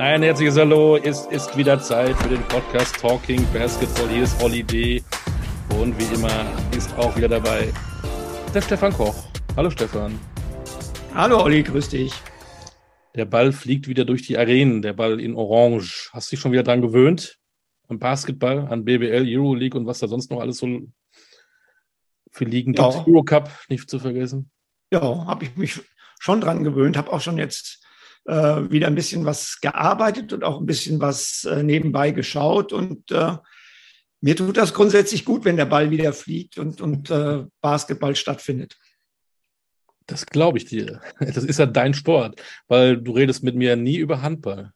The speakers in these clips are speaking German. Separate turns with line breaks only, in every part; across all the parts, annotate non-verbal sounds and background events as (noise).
Ein herzliches Hallo. Es ist wieder Zeit für den Podcast Talking Basketball. Hier ist Holiday. Und wie immer ist auch wieder dabei der Stefan Koch. Hallo Stefan.
Hallo Olli, grüß dich.
Der Ball fliegt wieder durch die Arenen, der Ball in Orange. Hast du dich schon wieder dran gewöhnt? Am Basketball, an BBL, Euroleague und was da sonst noch alles so für Ligen gibt. Ja. Eurocup, nicht zu vergessen.
Ja, habe ich mich schon dran gewöhnt, habe auch schon jetzt äh, wieder ein bisschen was gearbeitet und auch ein bisschen was äh, nebenbei geschaut. Und äh, mir tut das grundsätzlich gut, wenn der Ball wieder fliegt und, und äh, Basketball stattfindet.
Das glaube ich dir. (laughs) Das ist ja dein Sport, weil du redest mit mir nie über Handball.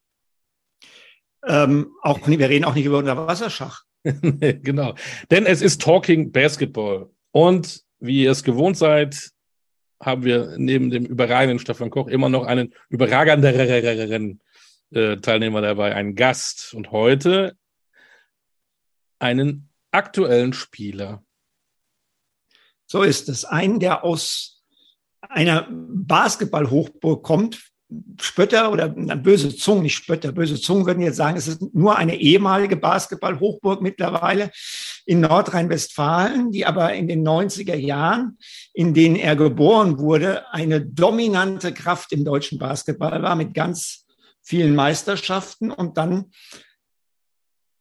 Ähm, auch wir reden auch nicht über Unterwasserschach. (laughs)
genau. Denn es ist Talking Basketball. Und wie ihr es gewohnt seid, haben wir neben dem überragenden Stefan Koch immer noch einen überragenderen äh, Teilnehmer dabei, einen Gast. Und heute einen aktuellen Spieler.
So ist es. Einen, der aus einer Basketball-Hochburg kommt, Spötter oder böse Zungen, nicht Spötter, böse Zungen würden jetzt sagen, es ist nur eine ehemalige Basketball-Hochburg mittlerweile in Nordrhein-Westfalen, die aber in den 90er Jahren, in denen er geboren wurde, eine dominante Kraft im deutschen Basketball war mit ganz vielen Meisterschaften. Und dann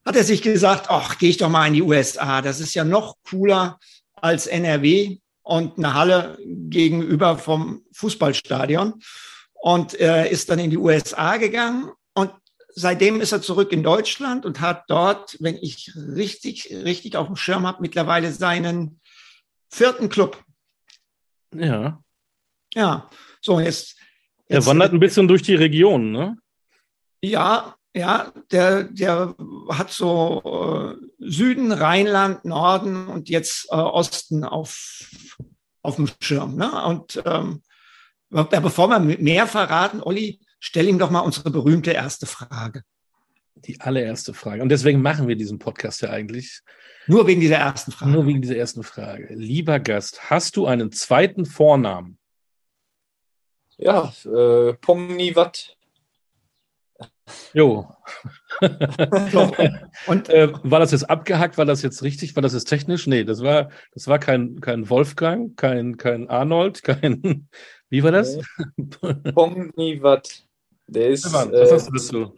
hat er sich gesagt, ach, gehe ich doch mal in die USA. Das ist ja noch cooler als NRW und eine Halle gegenüber vom Fußballstadion und er ist dann in die USA gegangen seitdem ist er zurück in Deutschland und hat dort, wenn ich richtig, richtig auf dem Schirm habe, mittlerweile seinen vierten Club.
Ja.
Ja, so jetzt.
jetzt er wandert ein bisschen durch die Region, ne?
Ja, ja, der, der hat so äh, Süden, Rheinland, Norden und jetzt äh, Osten auf, auf dem Schirm. Ne? Und ähm, Bevor wir mehr verraten, Olli, stell ihm doch mal unsere berühmte erste Frage.
Die allererste Frage. Und deswegen machen wir diesen Podcast ja eigentlich.
Nur wegen dieser ersten Frage.
Nur wegen dieser ersten Frage. Lieber Gast, hast du einen zweiten Vornamen?
Ja, äh, Pomni Watt.
Jo. Und äh, war das jetzt abgehackt? War das jetzt richtig? War das jetzt technisch? Nee, das war, das war kein, kein Wolfgang, kein, kein Arnold, kein, (laughs) wie war das?
Pomnivat. Der ist.
Was äh, hast du dazu?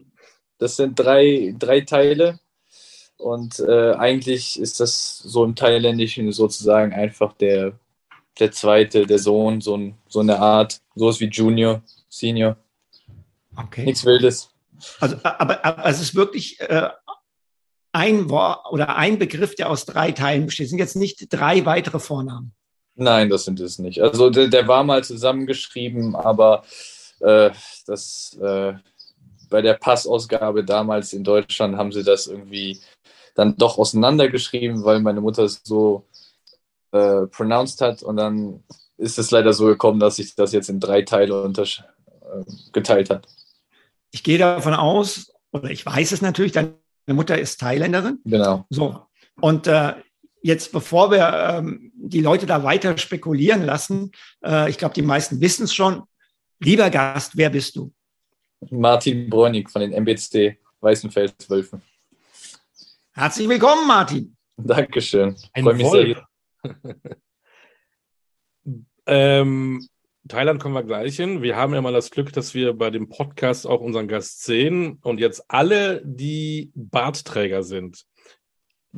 Das sind drei, drei Teile. Und äh, eigentlich ist das so im Thailändischen sozusagen einfach der, der zweite, der Sohn, so, ein, so eine Art, sowas wie Junior, Senior. Okay. Nichts Wildes.
Also, aber, aber es ist wirklich äh, ein Wort oder ein Begriff, der aus drei Teilen besteht. Es sind jetzt nicht drei weitere Vornamen.
Nein, das sind es nicht. Also der, der war mal zusammengeschrieben, aber äh, das äh, bei der Passausgabe damals in Deutschland haben sie das irgendwie dann doch auseinandergeschrieben, weil meine Mutter es so äh, pronounced hat und dann ist es leider so gekommen, dass sich das jetzt in drei Teile äh, geteilt hat.
Ich gehe davon aus, oder ich weiß es natürlich, deine Mutter ist Thailänderin.
Genau.
So. Und äh, jetzt, bevor wir ähm, die Leute da weiter spekulieren lassen, äh, ich glaube, die meisten wissen es schon. Lieber Gast, wer bist du?
Martin Bräunig von den MBC Weißenfels-Wölfen.
Herzlich willkommen, Martin.
Dankeschön.
Ein Freue mich sehr. (laughs) ähm, Thailand kommen wir gleich hin. Wir haben ja mal das Glück, dass wir bei dem Podcast auch unseren Gast sehen und jetzt alle, die Bartträger sind,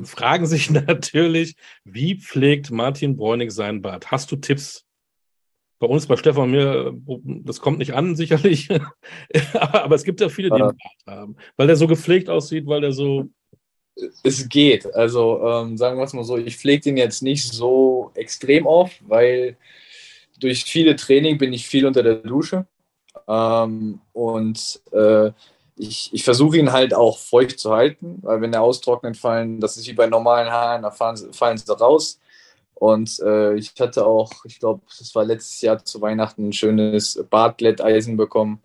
fragen sich (laughs) natürlich, wie pflegt Martin Bräunig seinen Bart? Hast du Tipps? Bei uns, bei Stefan und mir, das kommt nicht an, (laughs) sicherlich. aber, es gibt ja viele, die einen Bart haben, weil der so gepflegt aussieht, weil der so.
Es geht. Also ähm, sagen wir es mal so, ich pflege den jetzt nicht so extrem oft, weil durch viele Training bin ich viel unter der Dusche. Ähm, und äh, ich, ich versuche ihn halt auch feucht zu halten, weil wenn er austrocknet, fallen, das ist wie bei normalen Haaren, da fallen, fallen sie raus. Und äh, ich hatte auch, ich glaube, das war letztes Jahr zu Weihnachten ein schönes Bartglätteisen bekommen.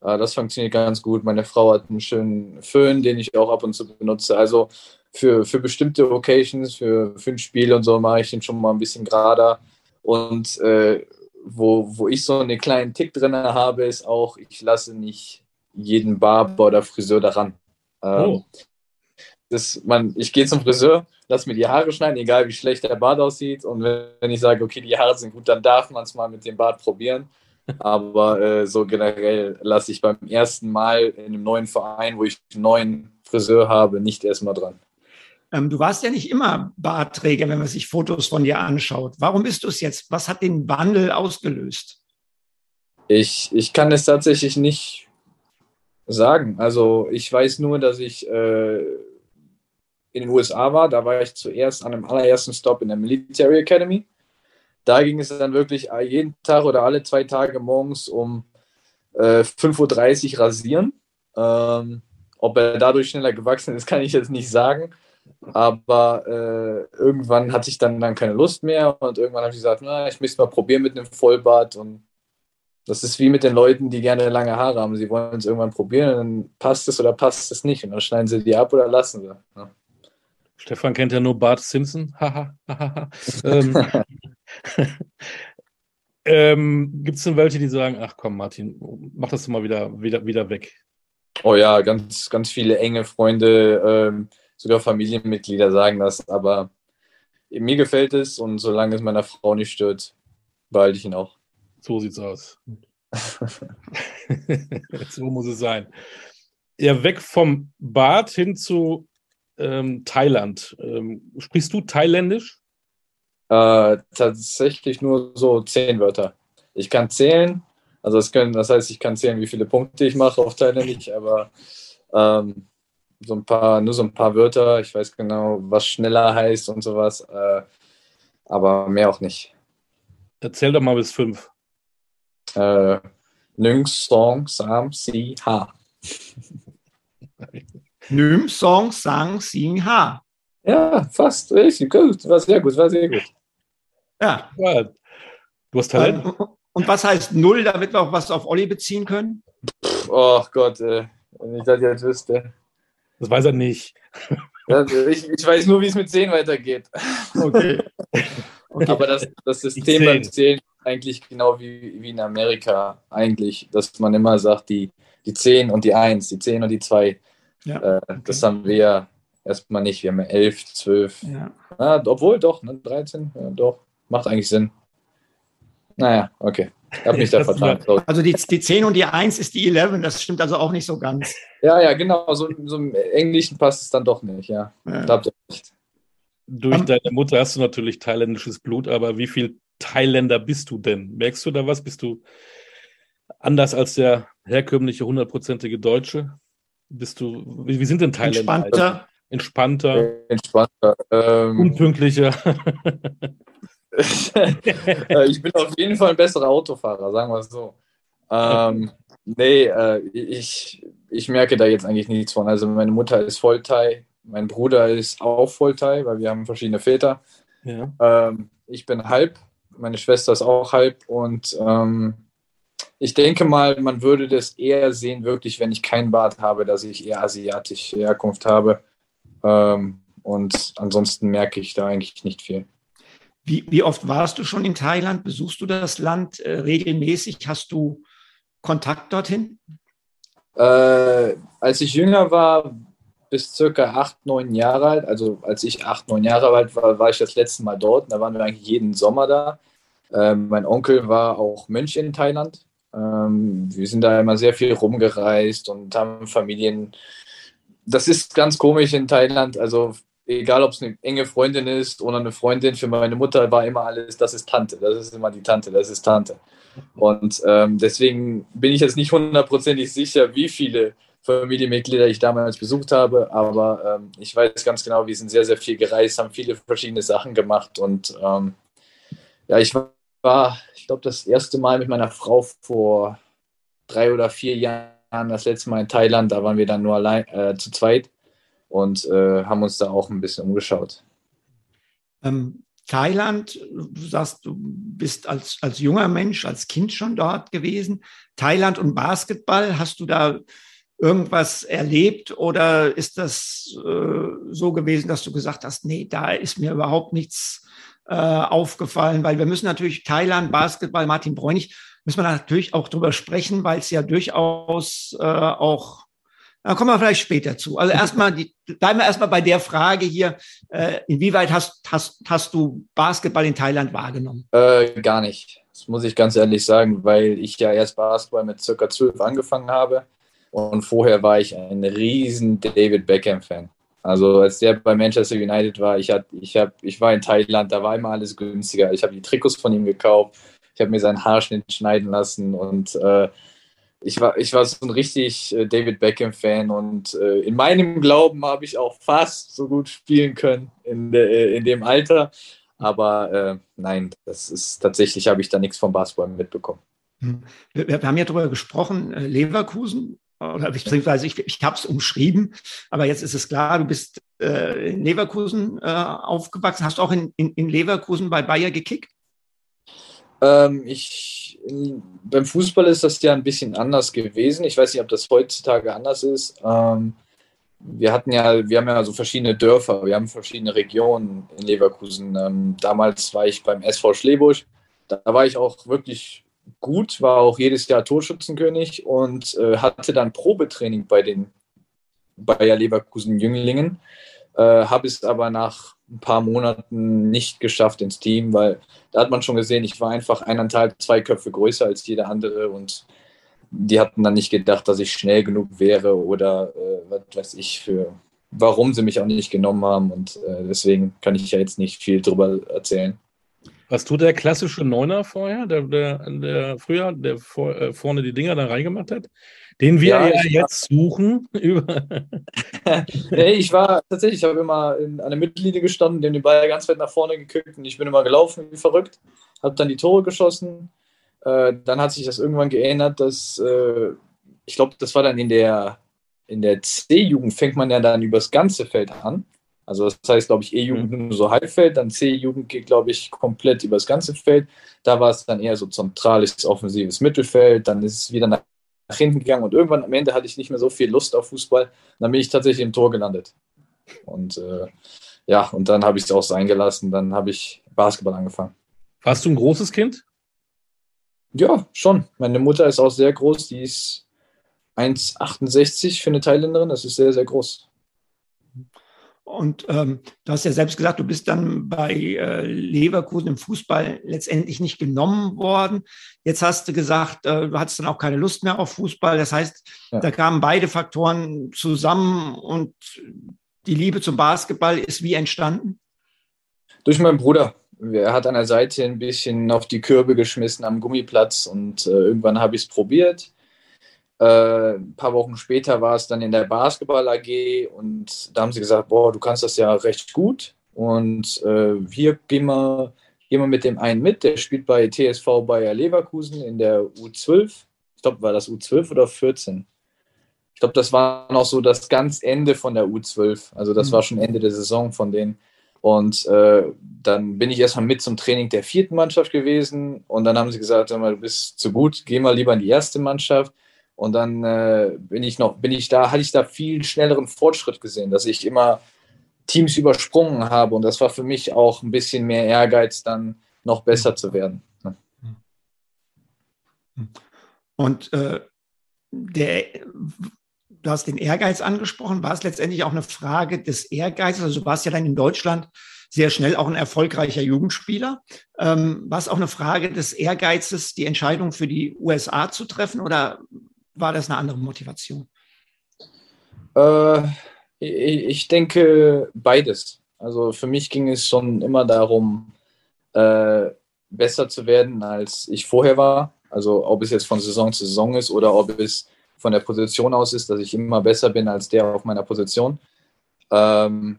Äh, das funktioniert ganz gut. Meine Frau hat einen schönen Föhn, den ich auch ab und zu benutze. Also für, für bestimmte Occasions, für, für ein Spiel und so mache ich den schon mal ein bisschen gerader. Und äh, wo, wo ich so einen kleinen Tick drin habe, ist auch, ich lasse nicht jeden Barber oder Friseur daran. Ähm, oh. Das, man, ich gehe zum Friseur, lass mir die Haare schneiden, egal wie schlecht der Bart aussieht. Und wenn ich sage, okay, die Haare sind gut, dann darf man es mal mit dem Bart probieren. Aber äh, so generell lasse ich beim ersten Mal in einem neuen Verein, wo ich einen neuen Friseur habe, nicht erstmal dran.
Ähm, du warst ja nicht immer Bartträger, wenn man sich Fotos von dir anschaut. Warum bist du es jetzt? Was hat den Wandel ausgelöst?
Ich, ich kann es tatsächlich nicht sagen. Also ich weiß nur, dass ich äh, in den USA war. Da war ich zuerst an einem allerersten Stop in der Military Academy. Da ging es dann wirklich jeden Tag oder alle zwei Tage morgens um äh, 5.30 Uhr rasieren. Ähm, ob er dadurch schneller gewachsen ist, (laughs) kann ich jetzt nicht sagen. Aber äh, irgendwann hatte ich dann, dann keine Lust mehr und irgendwann habe ich gesagt, na, ich möchte mal probieren mit einem Vollbart. Und das ist wie mit den Leuten, die gerne lange Haare haben. Sie wollen es irgendwann probieren, dann passt es oder passt es nicht. Und dann schneiden sie die ab oder lassen sie. Ja.
Stefan kennt ja nur Bart Simpson. (laughs) ähm, (laughs) ähm, Gibt es denn welche, die sagen, ach komm, Martin, mach das mal wieder, wieder, wieder weg?
Oh ja, ganz, ganz viele enge Freunde, ähm, sogar Familienmitglieder sagen das, aber mir gefällt es und solange es meiner Frau nicht stört, behalte ich ihn auch.
So sieht's aus. (laughs) so muss es sein. Ja, weg vom Bad hin zu ähm, Thailand. Ähm, sprichst du Thailändisch?
Äh, tatsächlich nur so zehn Wörter. Ich kann zählen, also das, können, das heißt, ich kann zählen, wie viele Punkte ich mache auf Thailändisch, (laughs) aber ähm, so ein paar, nur so ein paar Wörter. Ich weiß genau, was schneller heißt und sowas, äh, aber mehr auch nicht.
Erzähl doch mal bis fünf.
Äh, Nung Song Sam Si Ha. (laughs)
Nüm Song Sang Sing Ha.
Ja, fast richtig gut. War sehr gut, war sehr gut.
Ja.
ja du hast Talent.
Und was heißt Null, damit wir auch was auf Olli beziehen können?
oh Gott, äh, wenn ich das jetzt wüsste.
Das weiß er nicht.
ich, ich, weiß nur, wie es mit 10 weitergeht.
Okay.
okay. Aber das, das System beim Zählen eigentlich genau wie, wie in Amerika eigentlich, dass man immer sagt, die, die 10 und die 1, die 10 und die 2. Ja. Äh, okay. Das haben wir erstmal nicht. Wir haben 11, 12. Ja. Ja, obwohl doch, ne, 13, doch. Macht eigentlich Sinn. Naja, okay. Ich habe mich da (laughs) vertan.
Also die, die 10 und die 1 ist die 11, das stimmt also auch nicht so ganz.
Ja, ja, genau. So, so im Englischen passt es dann doch nicht, ja. ja. Da
recht. Durch deine Mutter hast du natürlich thailändisches Blut, aber wie viel Thailänder bist du denn? Merkst du da was? Bist du anders als der herkömmliche hundertprozentige Deutsche? Bist du, wie, wie sind denn Thailänder?
Entspannter.
Entspannter.
Entspannter.
Ähm, unpünktlicher. (laughs)
Äh, ich bin auf jeden Fall ein besserer Autofahrer, sagen wir es so. Ähm, nee, äh, ich, ich merke da jetzt eigentlich nichts von. Also meine Mutter ist Volltei, mein Bruder ist auch Volltei, weil wir haben verschiedene Väter. Ja. Ähm, ich bin halb, meine Schwester ist auch halb und ähm, ich denke mal, man würde das eher sehen, wirklich, wenn ich kein Bart habe, dass ich eher asiatische Herkunft habe. Ähm, und ansonsten merke ich da eigentlich nicht viel.
Wie, wie oft warst du schon in Thailand? Besuchst du das Land äh, regelmäßig? Hast du Kontakt dorthin?
Äh, als ich jünger war, bis circa acht, neun Jahre alt, also als ich acht, neun Jahre alt war, war ich das letzte Mal dort. Da waren wir eigentlich jeden Sommer da. Äh, mein Onkel war auch Mönch in Thailand. Ähm, wir sind da immer sehr viel rumgereist und haben Familien. Das ist ganz komisch in Thailand. Also egal ob es eine enge Freundin ist oder eine Freundin, für meine Mutter war immer alles, das ist Tante, das ist immer die Tante, das ist Tante. Und ähm, deswegen bin ich jetzt nicht hundertprozentig sicher, wie viele Familienmitglieder ich damals besucht habe, aber ähm, ich weiß ganz genau, wir sind sehr, sehr viel gereist, haben viele verschiedene Sachen gemacht und ähm, ja, ich war, ich glaube, das erste Mal mit meiner Frau vor drei oder vier Jahren, das letzte Mal in Thailand, da waren wir dann nur allein äh, zu zweit und äh, haben uns da auch ein bisschen umgeschaut.
Ähm, Thailand, du sagst, du bist als, als junger Mensch, als Kind schon dort gewesen. Thailand und Basketball, hast du da irgendwas erlebt oder ist das äh, so gewesen, dass du gesagt hast, nee, da ist mir überhaupt nichts äh, aufgefallen, weil wir müssen natürlich Thailand, Basketball, Martin Bräunig, müssen wir natürlich auch drüber sprechen, weil es ja durchaus äh, auch da kommen wir vielleicht später zu. Also (laughs) erstmal, die, bleiben wir erstmal bei der Frage hier, äh, inwieweit hast, hast, hast du Basketball in Thailand wahrgenommen?
Äh, gar nicht. Das muss ich ganz ehrlich sagen, weil ich ja erst Basketball mit circa zwölf angefangen habe. Und vorher war ich ein riesen David Beckham-Fan. Also als der bei Manchester United war, ich, hat, ich, hab, ich war in Thailand, da war immer alles günstiger. Ich habe die Trikots von ihm gekauft, ich habe mir seinen Haarschnitt schneiden lassen und äh, ich war, ich war so ein richtig äh, David Beckham-Fan und äh, in meinem Glauben habe ich auch fast so gut spielen können in, de, äh, in dem Alter. Aber äh, nein, das ist tatsächlich, habe ich da nichts vom Basketball mitbekommen.
Hm. Wir, wir, haben ja darüber gesprochen, äh, Leverkusen, oder beziehungsweise ich, ich habe es umschrieben, aber jetzt ist es klar, du bist äh, in Leverkusen aufgewachsen. Hast du auch in, in, in Leverkusen bei Bayer gekickt?
Ähm, ich, beim Fußball ist das ja ein bisschen anders gewesen. Ich weiß nicht, ob das heutzutage anders ist. Ähm, wir hatten ja, wir haben ja so verschiedene Dörfer, wir haben verschiedene Regionen in Leverkusen. Ähm, damals war ich beim SV Schlebusch. Da war ich auch wirklich gut, war auch jedes Jahr Torschützenkönig und äh, hatte dann Probetraining bei den Bayer Leverkusen Jünglingen. Äh, Habe es aber nach ein paar Monaten nicht geschafft ins Team, weil da hat man schon gesehen, ich war einfach eineinhalb, zwei Köpfe größer als jeder andere und die hatten dann nicht gedacht, dass ich schnell genug wäre oder äh, was weiß ich für, warum sie mich auch nicht genommen haben und äh, deswegen kann ich ja jetzt nicht viel drüber erzählen.
Was tut der klassische Neuner vorher, der, der, der früher, der vor, äh, vorne die Dinger da reingemacht hat? Den wir ja, ja jetzt suchen. (laughs) (laughs)
nee, ich war tatsächlich, ich habe immer in, an der Mittellinie gestanden, den Ball ganz weit nach vorne gekickt und ich bin immer gelaufen wie verrückt, habe dann die Tore geschossen. Äh, dann hat sich das irgendwann geändert, dass äh, ich glaube, das war dann in der, in der C-Jugend fängt man ja dann übers ganze Feld an. Also das heißt, glaube ich, E-Jugend mhm. nur so Halbfeld, dann C-Jugend geht, glaube ich, komplett übers ganze Feld. Da war es dann eher so zentrales, offensives Mittelfeld. Dann ist es wieder nach nach hinten gegangen und irgendwann am Ende hatte ich nicht mehr so viel Lust auf Fußball. Und dann bin ich tatsächlich im Tor gelandet. Und äh, ja, und dann habe ich es auch sein gelassen. Dann habe ich Basketball angefangen.
Warst du ein großes Kind?
Ja, schon. Meine Mutter ist auch sehr groß. Die ist 1,68 für eine Thailänderin. Das ist sehr, sehr groß.
Und ähm, du hast ja selbst gesagt, du bist dann bei äh, Leverkusen im Fußball letztendlich nicht genommen worden. Jetzt hast du gesagt, äh, du hattest dann auch keine Lust mehr auf Fußball. Das heißt, ja. da kamen beide Faktoren zusammen und die Liebe zum Basketball ist wie entstanden?
Durch meinen Bruder. Er hat an der Seite ein bisschen auf die Kürbe geschmissen am Gummiplatz und äh, irgendwann habe ich es probiert äh, ein paar Wochen später war es dann in der Basketball AG und da haben sie gesagt, boah, du kannst das ja recht gut und äh, hier gehen wir, gehen wir mit dem einen mit, der spielt bei TSV Bayer Leverkusen in der U12. Ich glaube, war das U12 oder 14? Ich glaube, das war noch so das ganz Ende von der U12. Also das mhm. war schon Ende der Saison von denen. Und äh, dann bin ich erstmal mit zum Training der vierten Mannschaft gewesen. Und dann haben sie gesagt, du bist zu gut, geh mal lieber in die erste Mannschaft. Und dann äh, bin ich noch, bin ich da, hatte ich da viel schnelleren Fortschritt gesehen, dass ich immer Teams übersprungen habe. Und das war für mich auch ein bisschen mehr Ehrgeiz, dann noch besser zu werden.
Und äh, der, du hast den Ehrgeiz angesprochen. War es letztendlich auch eine Frage des Ehrgeizes? Also du warst ja dann in Deutschland sehr schnell auch ein erfolgreicher Jugendspieler. Ähm, war es auch eine Frage des Ehrgeizes, die Entscheidung für die USA zu treffen? Oder war das eine andere Motivation?
Äh, ich denke beides. Also für mich ging es schon immer darum, äh, besser zu werden, als ich vorher war. Also ob es jetzt von Saison zu Saison ist oder ob es von der Position aus ist, dass ich immer besser bin als der auf meiner Position. Ähm,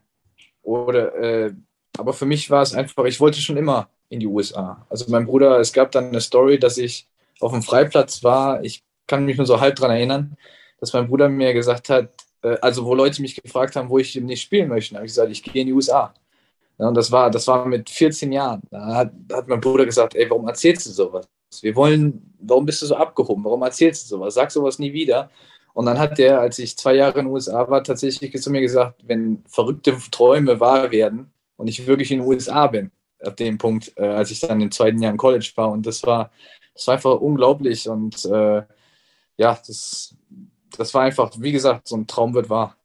oder, äh, aber für mich war es einfach, ich wollte schon immer in die USA. Also mein Bruder, es gab dann eine Story, dass ich auf dem Freiplatz war. Ich kann mich nur so halb daran erinnern, dass mein Bruder mir gesagt hat, äh, also wo Leute mich gefragt haben, wo ich nicht spielen möchte, habe ich gesagt, ich gehe in die USA. Ja, und das war, das war mit 14 Jahren. Da hat, hat mein Bruder gesagt, ey, warum erzählst du sowas? Wir wollen, warum bist du so abgehoben? Warum erzählst du sowas? Sag sowas nie wieder. Und dann hat der, als ich zwei Jahre in den USA war, tatsächlich zu mir gesagt, wenn verrückte Träume wahr werden und ich wirklich in den USA bin, ab dem Punkt, äh, als ich dann im zweiten Jahr im College war. Und das war, das war einfach unglaublich. Und äh, ja, das, das war einfach, wie gesagt, so ein Traum wird wahr.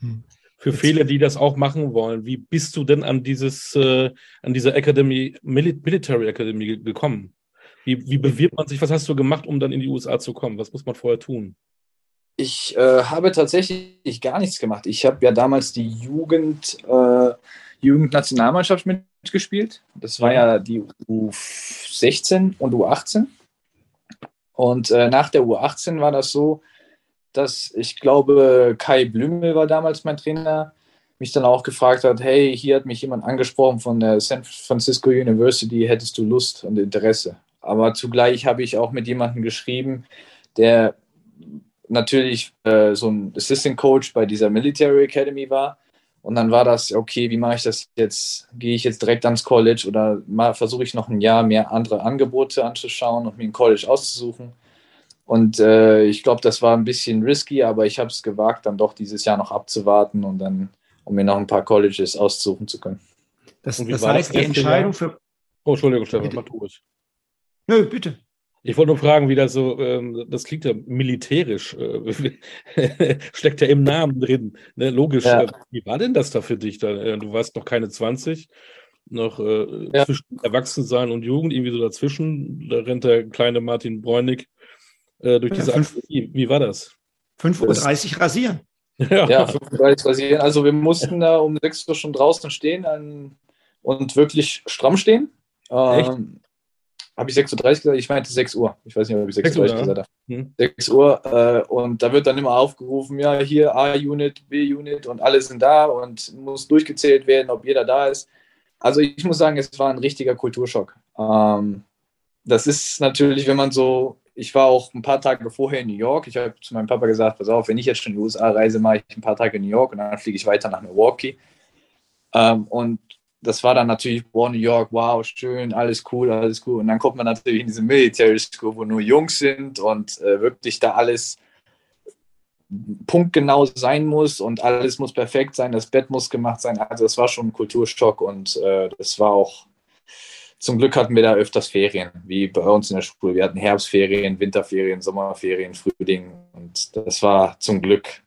Hm. Für viele, die das auch machen wollen, wie bist du denn an dieses, äh, an diese Academy, Military Academy gekommen? Wie, wie bewirbt man sich? Was hast du gemacht, um dann in die USA zu kommen? Was muss man vorher tun?
Ich äh, habe tatsächlich gar nichts gemacht. Ich habe ja damals die Jugend, äh, Jugendnationalmannschaft mitgespielt. Das war ja die U16 und U18. Und äh, nach der U18 war das so, dass ich glaube, Kai Blümel war damals mein Trainer, mich dann auch gefragt hat, hey, hier hat mich jemand angesprochen von der San Francisco University, hättest du Lust und Interesse? Aber zugleich habe ich auch mit jemandem geschrieben, der natürlich äh, so ein Assistant Coach bei dieser Military Academy war. Und dann war das, okay, wie mache ich das jetzt? Gehe ich jetzt direkt ans College oder versuche ich noch ein Jahr mehr andere Angebote anzuschauen und mir ein College auszusuchen? Und äh, ich glaube, das war ein bisschen risky, aber ich habe es gewagt, dann doch dieses Jahr noch abzuwarten und dann, um mir noch ein paar Colleges aussuchen zu können.
Das, das heißt, die Entscheidung für.
Oh, Entschuldigung, Stefan, mach durch.
Nö, bitte.
Ich wollte nur fragen, wie das so, ähm, das klingt ja militärisch, äh, (laughs) steckt ja im Namen drin. Ne? Logisch. Ja. Äh, wie war denn das da für dich? Da? Äh, du warst noch keine 20, noch äh, ja. zwischen Erwachsensein und Jugend, irgendwie so dazwischen. Da rennt der kleine Martin Bräunig äh, durch diese ja, wie, wie, war das?
5.30 Uhr rasieren. (laughs)
Ja, ja 5.30 Uhr rasieren. Also wir mussten da um 6 Uhr schon draußen stehen an, und wirklich stramm stehen. Ähm, habe ich 6.30 Uhr gesagt? Ich meinte 6 Uhr. Ich weiß nicht, ob ich 6.30 Uhr gesagt habe. Hm. 6 Uhr äh, und da wird dann immer aufgerufen, ja, hier A-Unit, B-Unit und alle sind da und muss durchgezählt werden, ob jeder da ist. Also ich muss sagen, es war ein richtiger Kulturschock. Ähm, das ist natürlich, wenn man so ich war auch ein paar Tage vorher in New York. Ich habe zu meinem Papa gesagt, pass auf, wenn ich jetzt schon in die USA reise, mache ich ein paar Tage in New York und dann fliege ich weiter nach Milwaukee. Ähm, und das war dann natürlich, wow, New York, wow, schön, alles cool, alles cool. Und dann kommt man natürlich in diese Military School, wo nur Jungs sind und äh, wirklich da alles punktgenau sein muss und alles muss perfekt sein, das Bett muss gemacht sein. Also das war schon ein Kulturschock und äh, das war auch zum Glück hatten wir da öfters Ferien, wie bei uns in der Schule. Wir hatten Herbstferien, Winterferien, Sommerferien, Frühling. Und das war zum Glück,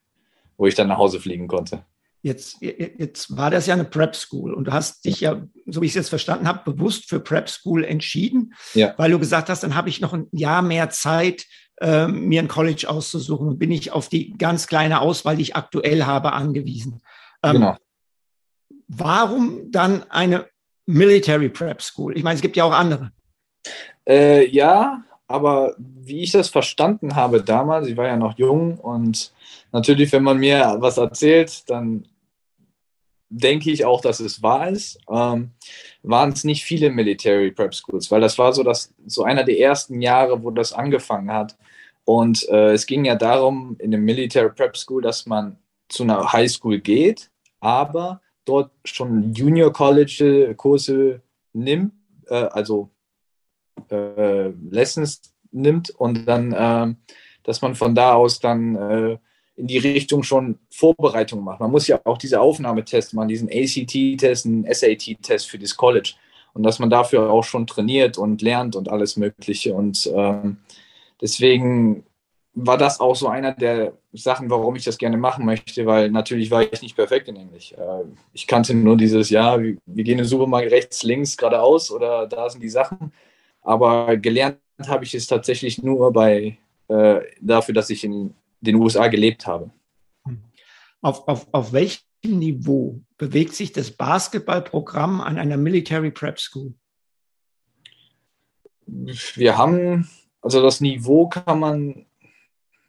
wo ich dann nach Hause fliegen konnte.
Jetzt, jetzt war das ja eine Prep School und du hast dich ja, so wie ich es jetzt verstanden habe, bewusst für Prep School entschieden, ja. weil du gesagt hast, dann habe ich noch ein Jahr mehr Zeit, äh, mir ein College auszusuchen und bin ich auf die ganz kleine Auswahl, die ich aktuell habe, angewiesen. Ähm, genau. Warum dann eine Military Prep School? Ich meine, es gibt ja auch andere.
Äh, ja, aber wie ich das verstanden habe damals, ich war ja noch jung und natürlich, wenn man mir was erzählt, dann denke ich auch, dass es wahr ist. Ähm, waren es nicht viele Military Prep Schools, weil das war so, dass, so einer der ersten Jahre, wo das angefangen hat. Und äh, es ging ja darum, in der Military Prep School, dass man zu einer High School geht, aber dort schon Junior College Kurse nimmt, äh, also äh, Lessons nimmt und dann, äh, dass man von da aus dann äh, in die Richtung schon Vorbereitung macht. Man muss ja auch diese Aufnahmetest machen, diesen ACT-Test, einen SAT-Test für das College und dass man dafür auch schon trainiert und lernt und alles Mögliche und ähm, deswegen war das auch so einer der Sachen, warum ich das gerne machen möchte, weil natürlich war ich nicht perfekt in Englisch. Äh, ich kannte nur dieses, ja, wir gehen den Supermarkt rechts, links, geradeaus oder da sind die Sachen. Aber gelernt habe ich es tatsächlich nur bei, äh, dafür, dass ich in den USA gelebt habe.
Auf, auf, auf welchem Niveau bewegt sich das Basketballprogramm an einer Military Prep School?
Wir haben, also das Niveau kann man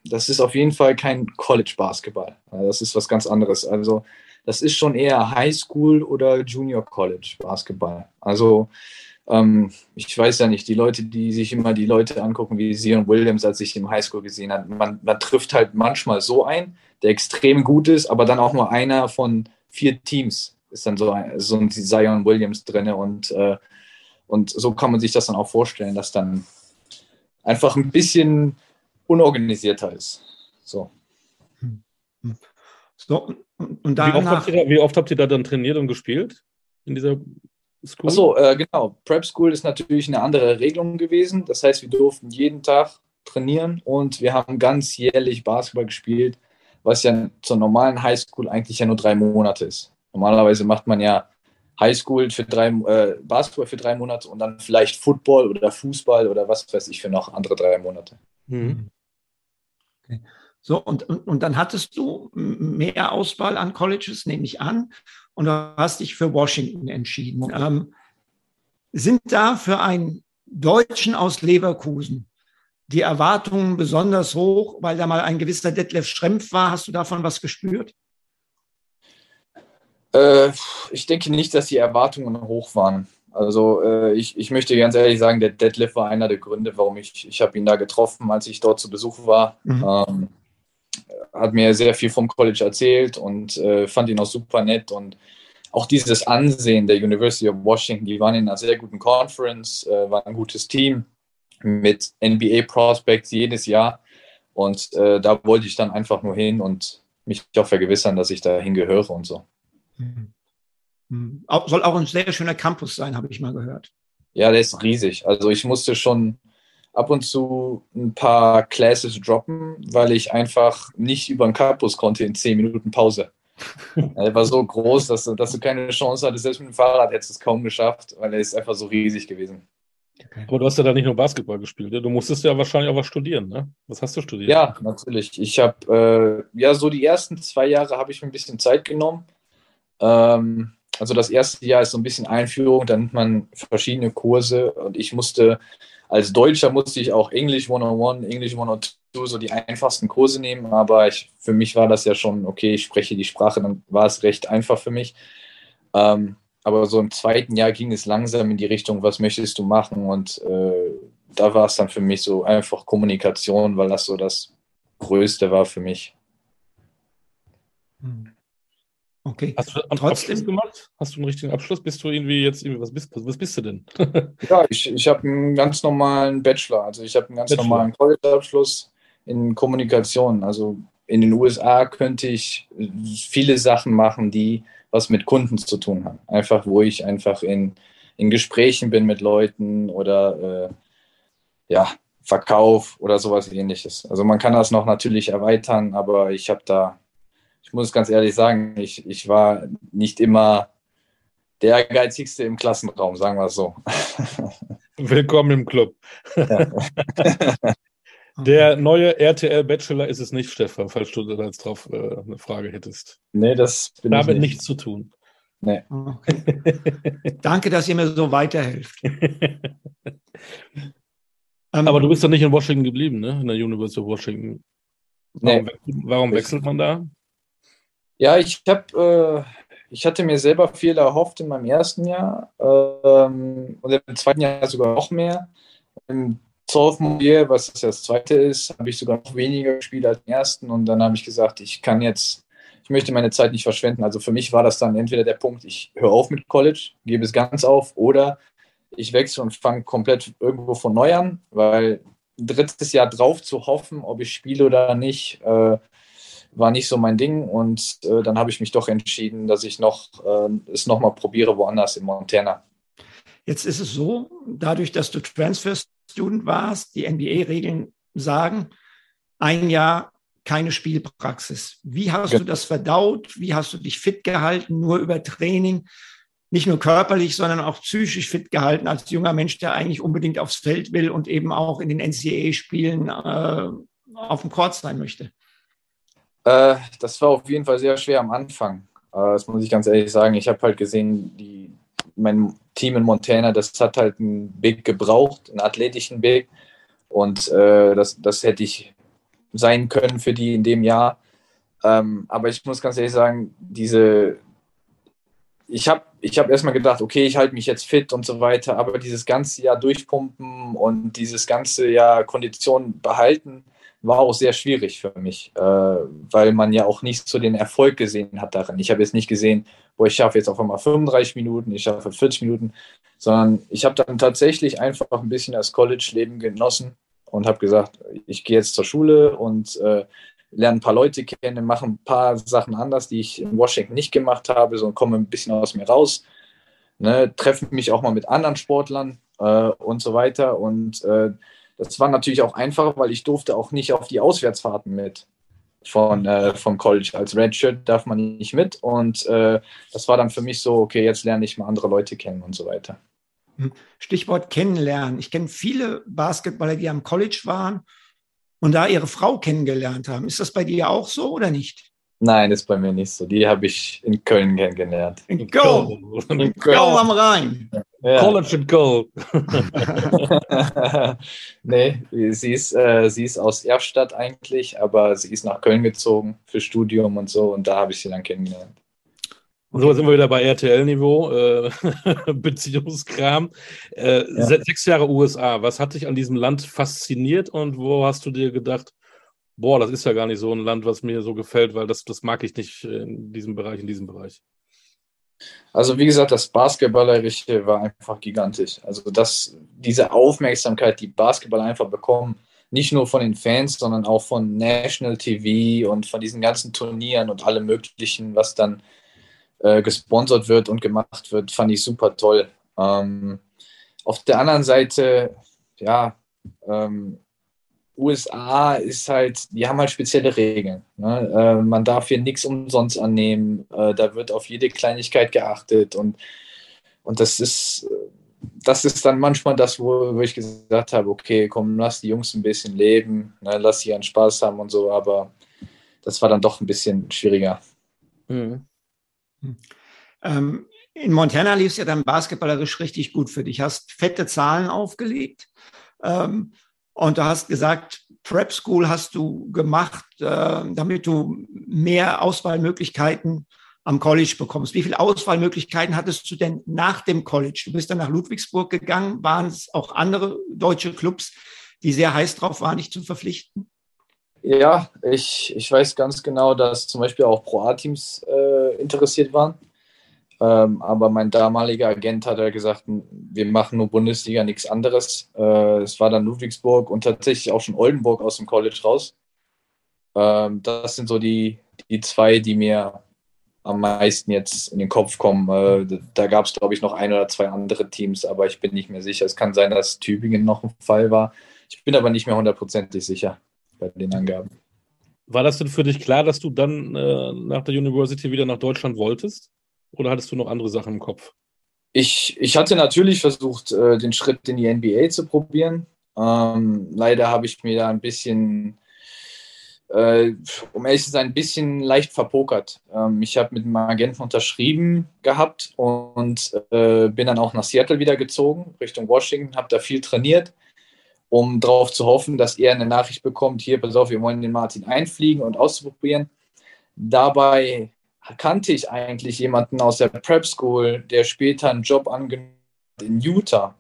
das ist auf jeden Fall kein College-Basketball. Das ist was ganz anderes. Also das ist schon eher Highschool oder Junior College Basketball. Also ähm, ich weiß ja nicht, die Leute, die sich immer die Leute angucken, wie Zion Williams, als ich im Highschool gesehen habe, man, man trifft halt manchmal so ein, der extrem gut ist, aber dann auch nur einer von vier Teams ist dann so ein, so ein Zion Williams drin und, äh, und so kann man sich das dann auch vorstellen, dass dann einfach ein bisschen unorganisierter ist. So.
so und, und wie, oft da, wie, oft habt ihr da dann trainiert und gespielt in dieser
School? Achso, äh, genau. Prep School ist natürlich eine andere Regelung gewesen. Das heißt, wir durften jeden Tag trainieren und wir haben ganz jährlich Basketball gespielt, was ja zur normalen Highschool eigentlich ja nur drei Monate ist. Normalerweise macht man ja Highschool für drei, äh, Basketball für drei Monate und dann vielleicht Football oder Fußball oder was weiß ich für noch andere drei Monate. Mhm.
Okay. So, und, und, und dann hattest du mehr Auswahl an Colleges, nehme ich an, und du hast dich für Washington entschieden. Ähm, sind da für einen Deutschen aus Leverkusen die Erwartungen besonders hoch, weil da mal ein gewisser Detlef Schrempf war? Hast du davon was gespürt?
Äh, ich denke nicht, dass die Erwartungen hoch waren. Also äh, ich, ich möchte ganz ehrlich sagen, der Detlef war einer der Gründe, warum ich, ich habe ihn da getroffen, als ich dort zu Besuch war. Mhm. Ähm, hat mir sehr viel vom College erzählt und äh, fand ihn auch super nett und auch dieses Ansehen der University of Washington, die waren in einer sehr guten Conference, äh, war ein gutes Team mit NBA Prospects jedes Jahr und äh, da wollte ich dann einfach nur hin und mich auch vergewissern, dass ich da hingehöre und so. Mhm.
Mhm. Soll auch ein sehr schöner Campus sein, habe ich mal gehört.
Ja, der ist riesig. Also ich musste schon ab und zu ein paar Classes droppen, weil ich einfach nicht über den Campus konnte in zehn Minuten Pause. (laughs) er war so groß, dass, dass du keine Chance hattest. Selbst mit dem Fahrrad hättest du es kaum geschafft, weil er ist einfach so riesig gewesen.
Okay. Aber du hast ja da nicht nur Basketball gespielt. Ne? Du musstest ja wahrscheinlich auch was studieren, ne? Was hast du studiert?
Ja, natürlich. Ich habe, äh, ja, so die ersten zwei Jahre habe ich mir ein bisschen Zeit genommen. Ähm, also das erste Jahr ist so ein bisschen Einführung, dann nimmt man verschiedene Kurse und ich musste, als Deutscher musste ich auch Englisch 101, Englisch 102, so die einfachsten Kurse nehmen, aber ich, für mich war das ja schon, okay, ich spreche die Sprache, dann war es recht einfach für mich. Ähm, aber so im zweiten Jahr ging es langsam in die Richtung, was möchtest du machen und äh, da war es dann für mich so einfach Kommunikation, weil das so das Größte war für mich.
Hm. Okay. Hast du einen Trotzdem Abschluss gemacht? Hast du einen richtigen Abschluss? Bist du irgendwie jetzt irgendwie, was bist, was bist du denn? (laughs)
ja, ich, ich habe einen ganz normalen Bachelor. Also ich habe einen ganz Bachelor. normalen College-Abschluss in Kommunikation. Also in den USA könnte ich viele Sachen machen, die was mit Kunden zu tun haben. Einfach, wo ich einfach in, in Gesprächen bin mit Leuten oder äh, ja, Verkauf oder sowas ähnliches. Also man kann das noch natürlich erweitern, aber ich habe da ich muss ganz ehrlich sagen, ich, ich war nicht immer der ehrgeizigste im Klassenraum, sagen wir es so. (laughs)
Willkommen im Club. Ja. (laughs) Der neue RTL Bachelor ist es nicht, Stefan, falls du da jetzt drauf äh, eine Frage hättest.
Nee, das
bin Damit nicht. nichts zu tun.
Nee. Okay. Danke, dass ihr mir so weiterhelft. (laughs)
Aber du bist doch nicht in Washington geblieben, ne? In der University of Washington. Warum, nee. warum wechselt man da?
Ja, ich habe, äh, ich hatte mir selber viel erhofft in meinem ersten Jahr ähm, und im zweiten Jahr sogar noch mehr. Im Year, was das zweite ist, habe ich sogar noch weniger gespielt als im ersten und dann habe ich gesagt, ich kann jetzt, ich möchte meine Zeit nicht verschwenden. Also für mich war das dann entweder der Punkt, ich höre auf mit College, gebe es ganz auf oder ich wechsle und fange komplett irgendwo von neu an, weil ein drittes Jahr drauf zu hoffen, ob ich spiele oder nicht, äh, war nicht so mein Ding und äh, dann habe ich mich doch entschieden, dass ich noch äh, es nochmal probiere woanders in Montana.
Jetzt ist es so, dadurch, dass du Transfer Student warst, die NBA-Regeln sagen, ein Jahr keine Spielpraxis. Wie hast ja. du das verdaut? Wie hast du dich fit gehalten? Nur über Training, nicht nur körperlich, sondern auch psychisch fit gehalten als junger Mensch, der eigentlich unbedingt aufs Feld will und eben auch in den NCAA-Spielen äh, auf dem Court sein möchte?
Äh, das war auf jeden Fall sehr schwer am Anfang. Äh, das muss ich ganz ehrlich sagen. Ich habe halt gesehen, die, mein Team in Montana, das hat halt einen Big gebraucht, einen athletischen Big. Und äh, das, das hätte ich sein können für die in dem Jahr. Ähm, aber ich muss ganz ehrlich sagen, diese, ich habe ich hab erstmal gedacht, okay, ich halte mich jetzt fit und so weiter, aber dieses ganze Jahr durchpumpen und dieses ganze Jahr Kondition behalten, war auch sehr schwierig für mich, äh, weil man ja auch nicht so den Erfolg gesehen hat darin. Ich habe jetzt nicht gesehen, wo ich schaffe jetzt auf einmal 35 Minuten, ich schaffe 40 Minuten, sondern ich habe dann tatsächlich einfach ein bisschen das College-Leben genossen und habe gesagt, ich gehe jetzt zur Schule und äh, lerne ein paar Leute kennen, mache ein paar Sachen anders, die ich in Washington nicht gemacht habe, so komme ein bisschen aus mir raus. ne, treffe mich auch mal mit anderen Sportlern äh, und so weiter. Und äh, das war natürlich auch einfach, weil ich durfte auch nicht auf die Auswärtsfahrten mit von, äh, vom College. Als Redshirt darf man nicht mit. Und äh, das war dann für mich so, okay, jetzt lerne ich mal andere Leute kennen und so weiter.
Hm. Stichwort kennenlernen. Ich kenne viele Basketballer, die am College waren und da ihre Frau kennengelernt haben. Ist das bei dir auch so oder nicht?
Nein, ist bei mir nicht so. Die habe ich in Köln kennengelernt.
In Köln. In Köln am Rhein.
Ja. College in Köln. (laughs)
nee, sie ist, äh, sie ist aus Erfstadt eigentlich, aber sie ist nach Köln gezogen für Studium und so und da habe ich sie dann kennengelernt.
So sind wir wieder bei RTL-Niveau, äh, (laughs) Beziehungskram. Äh, ja. Sechs Jahre USA. Was hat dich an diesem Land fasziniert und wo hast du dir gedacht, boah, das ist ja gar nicht so ein Land, was mir so gefällt, weil das, das mag ich nicht in diesem Bereich, in diesem Bereich?
Also wie gesagt, das Basketballerische war einfach gigantisch. Also das, diese Aufmerksamkeit, die Basketball einfach bekommen, nicht nur von den Fans, sondern auch von National TV und von diesen ganzen Turnieren und allem Möglichen, was dann äh, gesponsert wird und gemacht wird, fand ich super toll. Ähm, auf der anderen Seite, ja, ähm, USA ist halt, die haben halt spezielle Regeln. Ne? Äh, man darf hier nichts umsonst annehmen. Äh, da wird auf jede Kleinigkeit geachtet und, und das ist, das ist dann manchmal das, wo, wo ich gesagt habe, okay, komm, lass die Jungs ein bisschen leben, ne? lass sie ihren Spaß haben und so, aber das war dann doch ein bisschen schwieriger. Mhm.
Ähm, in Montana lief es ja dann basketballerisch richtig gut für dich. Hast fette Zahlen aufgelegt ähm, und du hast gesagt, Prep School hast du gemacht, äh, damit du mehr Auswahlmöglichkeiten am College bekommst. Wie viele Auswahlmöglichkeiten hattest du denn nach dem College? Du bist dann nach Ludwigsburg gegangen. Waren es auch andere deutsche Clubs, die sehr heiß drauf waren, dich zu verpflichten?
Ja, ich, ich weiß ganz genau, dass zum Beispiel auch Pro-A-Teams äh, interessiert waren. Ähm, aber mein damaliger Agent hat ja gesagt, wir machen nur Bundesliga, nichts anderes. Äh, es war dann Ludwigsburg und tatsächlich auch schon Oldenburg aus dem College raus. Ähm, das sind so die, die zwei, die mir am meisten jetzt in den Kopf kommen. Äh, da gab es, glaube ich, noch ein oder zwei andere Teams, aber ich bin nicht mehr sicher. Es kann sein, dass Tübingen noch ein Fall war. Ich bin aber nicht mehr hundertprozentig sicher bei den Angaben.
War das denn für dich klar, dass du dann äh, nach der University wieder nach Deutschland wolltest? Oder hattest du noch andere Sachen im Kopf?
Ich, ich hatte natürlich versucht, äh, den Schritt in die NBA zu probieren. Ähm, leider habe ich mir da ein bisschen, äh, um ehrlich zu sein, ein bisschen leicht verpokert. Ähm, ich habe mit dem Agenten unterschrieben gehabt und äh, bin dann auch nach Seattle wieder gezogen, Richtung Washington, habe da viel trainiert um darauf zu hoffen, dass er eine Nachricht bekommt, hier, pass auf, wir wollen den Martin einfliegen und ausprobieren. Dabei kannte ich eigentlich jemanden aus der Prep School, der später einen Job angenommen hat in Utah,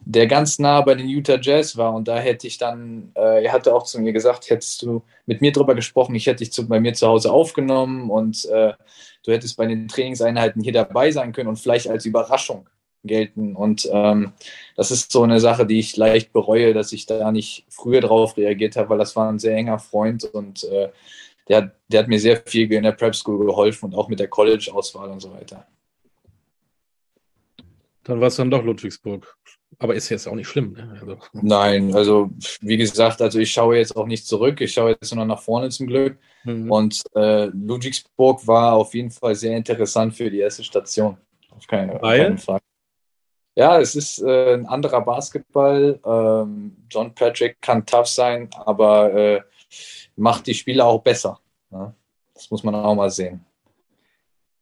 der ganz nah bei den Utah Jazz war. Und da hätte ich dann, äh, er hatte auch zu mir gesagt, hättest du mit mir drüber gesprochen, ich hätte dich zu, bei mir zu Hause aufgenommen und äh, du hättest bei den Trainingseinheiten hier dabei sein können und vielleicht als Überraschung gelten. Und ähm, das ist so eine Sache, die ich leicht bereue, dass ich da nicht früher drauf reagiert habe, weil das war ein sehr enger Freund und äh, der, der hat mir sehr viel in der Prep School geholfen und auch mit der College-Auswahl und so weiter.
Dann war es dann doch Ludwigsburg. Aber ist jetzt auch nicht schlimm. Ne?
Also. Nein, also wie gesagt, also ich schaue jetzt auch nicht zurück. Ich schaue jetzt nur nach vorne zum Glück. Mhm. Und äh, Ludwigsburg war auf jeden Fall sehr interessant für die erste Station. Auf keine, auf keine Frage. Ja, es ist äh, ein anderer Basketball. Ähm, John Patrick kann tough sein, aber äh, macht die Spieler auch besser. Ne? Das muss man auch mal sehen.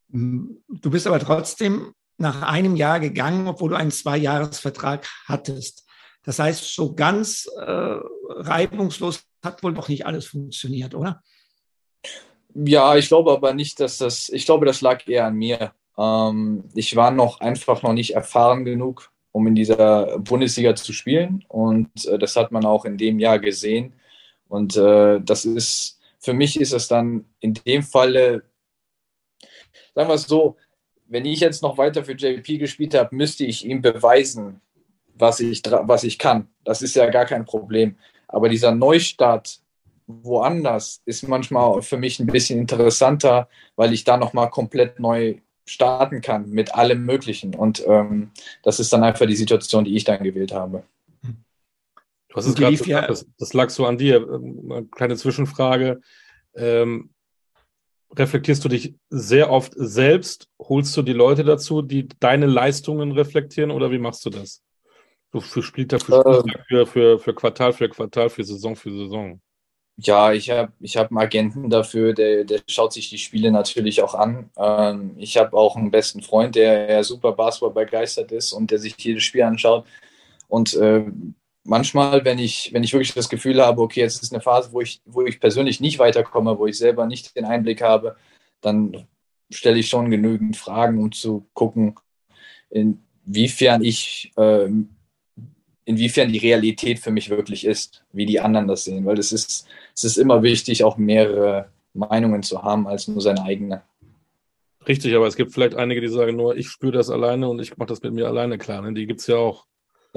Du bist aber trotzdem nach einem Jahr gegangen, obwohl du einen Zweijahresvertrag hattest. Das heißt, so ganz äh, reibungslos hat wohl noch nicht alles funktioniert, oder?
Ja, ich glaube aber nicht, dass das, ich glaube, das lag eher an mir. Ähm, ich war noch einfach noch nicht erfahren genug, um in dieser Bundesliga zu spielen. Und äh, das hat man auch in dem Jahr gesehen. Und äh, das ist, für mich ist es dann in dem Falle, sagen wir es so, wenn ich jetzt noch weiter für JP gespielt habe, müsste ich ihm beweisen, was ich, was ich kann. Das ist ja gar kein Problem. Aber dieser Neustart woanders ist manchmal für mich ein bisschen interessanter, weil ich da nochmal komplett neu starten kann mit allem Möglichen. Und ähm, das ist dann einfach die Situation, die ich dann gewählt habe.
Du hast es gerade gesagt, ja, das, das, lag so an dir. Eine kleine Zwischenfrage. Ähm, reflektierst du dich sehr oft selbst? Holst du die Leute dazu, die deine Leistungen reflektieren oder wie machst du das? So für Spieltag für Spieltag, für, für, für Quartal für Quartal, für Saison für Saison.
Ja, ich habe ich hab einen Agenten dafür, der, der schaut sich die Spiele natürlich auch an. Ähm, ich habe auch einen besten Freund, der, der super Basketball begeistert ist und der sich jedes Spiel anschaut. Und äh, manchmal, wenn ich, wenn ich wirklich das Gefühl habe, okay, jetzt ist eine Phase, wo ich, wo ich persönlich nicht weiterkomme, wo ich selber nicht den Einblick habe, dann stelle ich schon genügend Fragen, um zu gucken, inwiefern ich äh, inwiefern die Realität für mich wirklich ist, wie die anderen das sehen. Weil es ist, es ist immer wichtig, auch mehrere Meinungen zu haben als nur seine eigene.
Richtig, aber es gibt vielleicht einige, die sagen nur, ich spüre das alleine und ich mache das mit mir alleine klar. Ne? Die gibt es ja auch.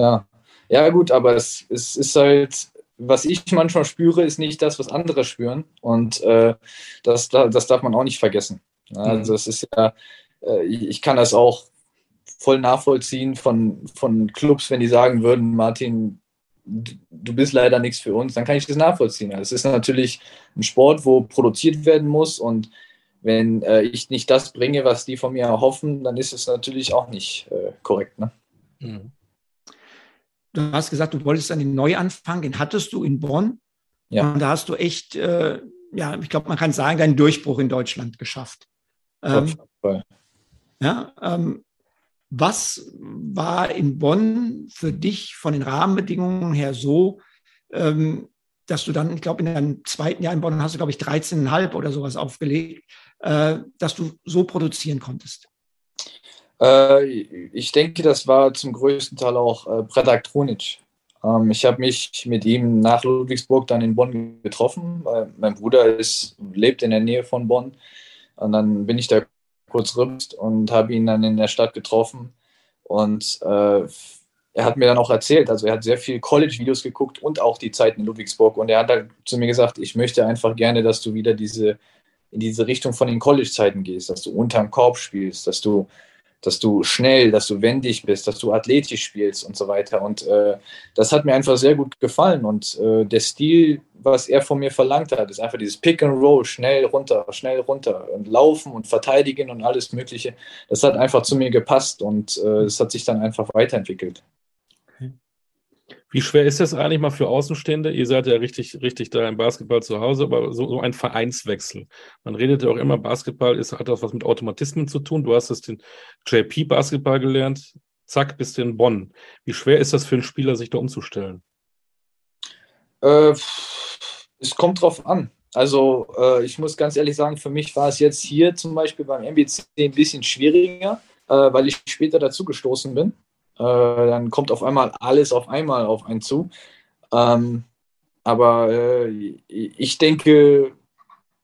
Ja. ja, gut, aber es, es ist halt, was ich manchmal spüre, ist nicht das, was andere spüren. Und äh, das, das darf man auch nicht vergessen. Also mhm. es ist ja, äh, ich kann das auch voll nachvollziehen von, von Clubs, wenn die sagen würden, Martin, du bist leider nichts für uns, dann kann ich das nachvollziehen. Es ist natürlich ein Sport, wo produziert werden muss und wenn äh, ich nicht das bringe, was die von mir erhoffen, dann ist es natürlich auch nicht äh, korrekt. Ne? Mhm.
Du hast gesagt, du wolltest einen Neuanfang, den hattest du in Bonn. Ja. Und da hast du echt, äh, ja, ich glaube, man kann sagen, deinen Durchbruch in Deutschland geschafft. Ähm, ja, ähm, was war in Bonn für dich von den Rahmenbedingungen her so, ähm, dass du dann, ich glaube, in deinem zweiten Jahr in Bonn hast du, glaube ich, 13,5 oder sowas aufgelegt, äh, dass du so produzieren konntest?
Äh, ich denke, das war zum größten Teil auch äh, Predak Tronic. Ähm, ich habe mich mit ihm nach Ludwigsburg dann in Bonn getroffen. mein Bruder ist, lebt in der Nähe von Bonn. Und dann bin ich da kurz rübst und habe ihn dann in der Stadt getroffen. Und äh, er hat mir dann auch erzählt, also er hat sehr viel College-Videos geguckt und auch die Zeit in Ludwigsburg. Und er hat dann zu mir gesagt, ich möchte einfach gerne, dass du wieder diese, in diese Richtung von den College-Zeiten gehst, dass du unterm Korb spielst, dass du dass du schnell, dass du wendig bist, dass du athletisch spielst und so weiter. Und äh, das hat mir einfach sehr gut gefallen. Und äh, der Stil, was er von mir verlangt hat, ist einfach dieses Pick and Roll, schnell runter, schnell runter und laufen und verteidigen und alles Mögliche. Das hat einfach zu mir gepasst und äh, es hat sich dann einfach weiterentwickelt.
Wie schwer ist das eigentlich mal für Außenstehende? Ihr seid ja richtig, richtig da im Basketball zu Hause, aber so, so ein Vereinswechsel. Man redet ja auch immer, Basketball ist, hat auch was mit Automatismen zu tun. Du hast das den JP-Basketball gelernt. Zack, bist du in Bonn. Wie schwer ist das für einen Spieler, sich da umzustellen?
Äh, es kommt drauf an. Also äh, ich muss ganz ehrlich sagen, für mich war es jetzt hier zum Beispiel beim MBC ein bisschen schwieriger, äh, weil ich später dazu gestoßen bin. Äh, dann kommt auf einmal alles auf einmal auf einen zu. Ähm, aber äh, ich denke,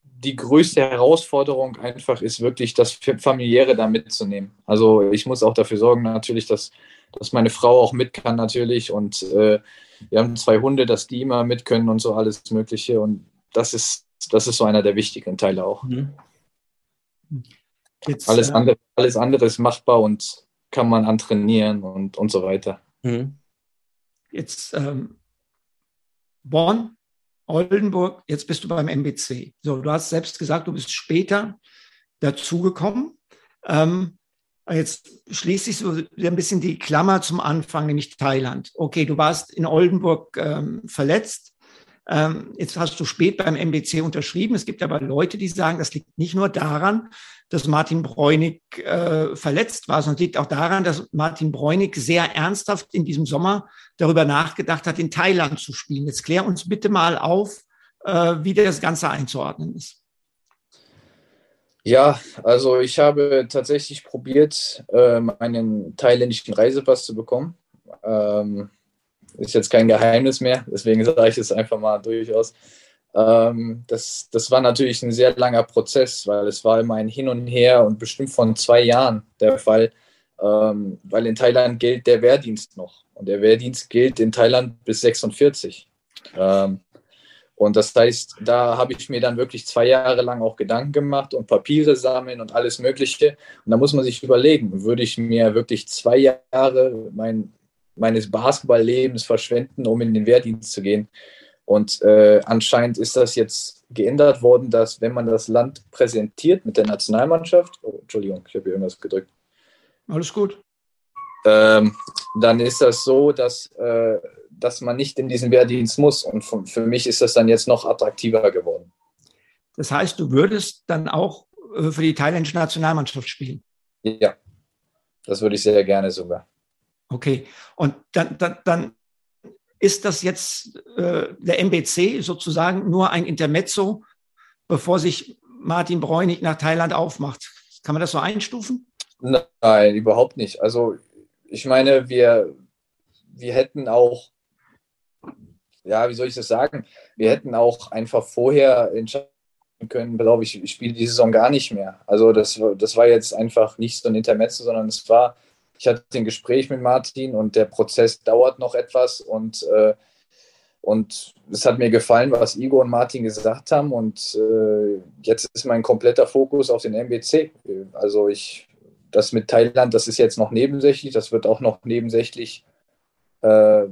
die größte Herausforderung einfach ist wirklich das familiäre da mitzunehmen. Also ich muss auch dafür sorgen natürlich, dass, dass meine Frau auch mit kann natürlich und äh, wir haben zwei Hunde, dass die immer mit können und so alles Mögliche und das ist, das ist so einer der wichtigen Teile auch. Mhm. Jetzt, alles, äh, andere, alles andere ist machbar und kann man antrainieren und, und so weiter. Mhm.
Jetzt ähm, Bonn, Oldenburg, jetzt bist du beim MBC. So, du hast selbst gesagt, du bist später dazugekommen. Ähm, jetzt schließt sich so ein bisschen die Klammer zum Anfang, nämlich Thailand. Okay, du warst in Oldenburg ähm, verletzt. Ähm, jetzt hast du spät beim MBC unterschrieben. Es gibt aber Leute, die sagen, das liegt nicht nur daran, dass Martin Bräunig äh, verletzt war, sondern liegt auch daran, dass Martin Bräunig sehr ernsthaft in diesem Sommer darüber nachgedacht hat, in Thailand zu spielen. Jetzt klär uns bitte mal auf, äh, wie das Ganze einzuordnen ist.
Ja, also ich habe tatsächlich probiert, ähm, einen thailändischen Reisepass zu bekommen. Ähm, ist jetzt kein Geheimnis mehr, deswegen sage ich es einfach mal durchaus. Ähm, das, das war natürlich ein sehr langer Prozess, weil es war immer ein Hin und Her und bestimmt von zwei Jahren der Fall, ähm, weil in Thailand gilt der Wehrdienst noch und der Wehrdienst gilt in Thailand bis 46. Ähm, Und das heißt, da habe ich mir dann wirklich zwei Jahre lang auch Gedanken gemacht und Papiere sammeln und alles Mögliche. Und da muss man sich überlegen, würde ich mir wirklich zwei Jahre mein, meines Basketballlebens verschwenden, um in den Wehrdienst zu gehen? Und äh, anscheinend ist das jetzt geändert worden, dass wenn man das Land präsentiert mit der Nationalmannschaft, oh, Entschuldigung, ich habe hier irgendwas gedrückt.
Alles gut.
Ähm, dann ist das so, dass äh, dass man nicht in diesen Wehrdienst muss. Und für mich ist das dann jetzt noch attraktiver geworden.
Das heißt, du würdest dann auch äh, für die thailändische Nationalmannschaft spielen?
Ja, das würde ich sehr gerne sogar.
Okay, und dann, dann, dann ist das jetzt äh, der MBC sozusagen nur ein Intermezzo, bevor sich Martin Bräunig nach Thailand aufmacht. Kann man das so einstufen?
Nein, überhaupt nicht. Also ich meine, wir, wir hätten auch ja, wie soll ich das sagen? Wir hätten auch einfach vorher entscheiden können, glaube ich, ich spiele die Saison gar nicht mehr. Also das, das war jetzt einfach nicht so ein Intermezzo, sondern es war, ich hatte ein Gespräch mit Martin und der Prozess dauert noch etwas und, äh, und es hat mir gefallen, was Igor und Martin gesagt haben und äh, jetzt ist mein kompletter Fokus auf den MBC. Also ich, das mit Thailand, das ist jetzt noch nebensächlich, das wird auch noch nebensächlich äh,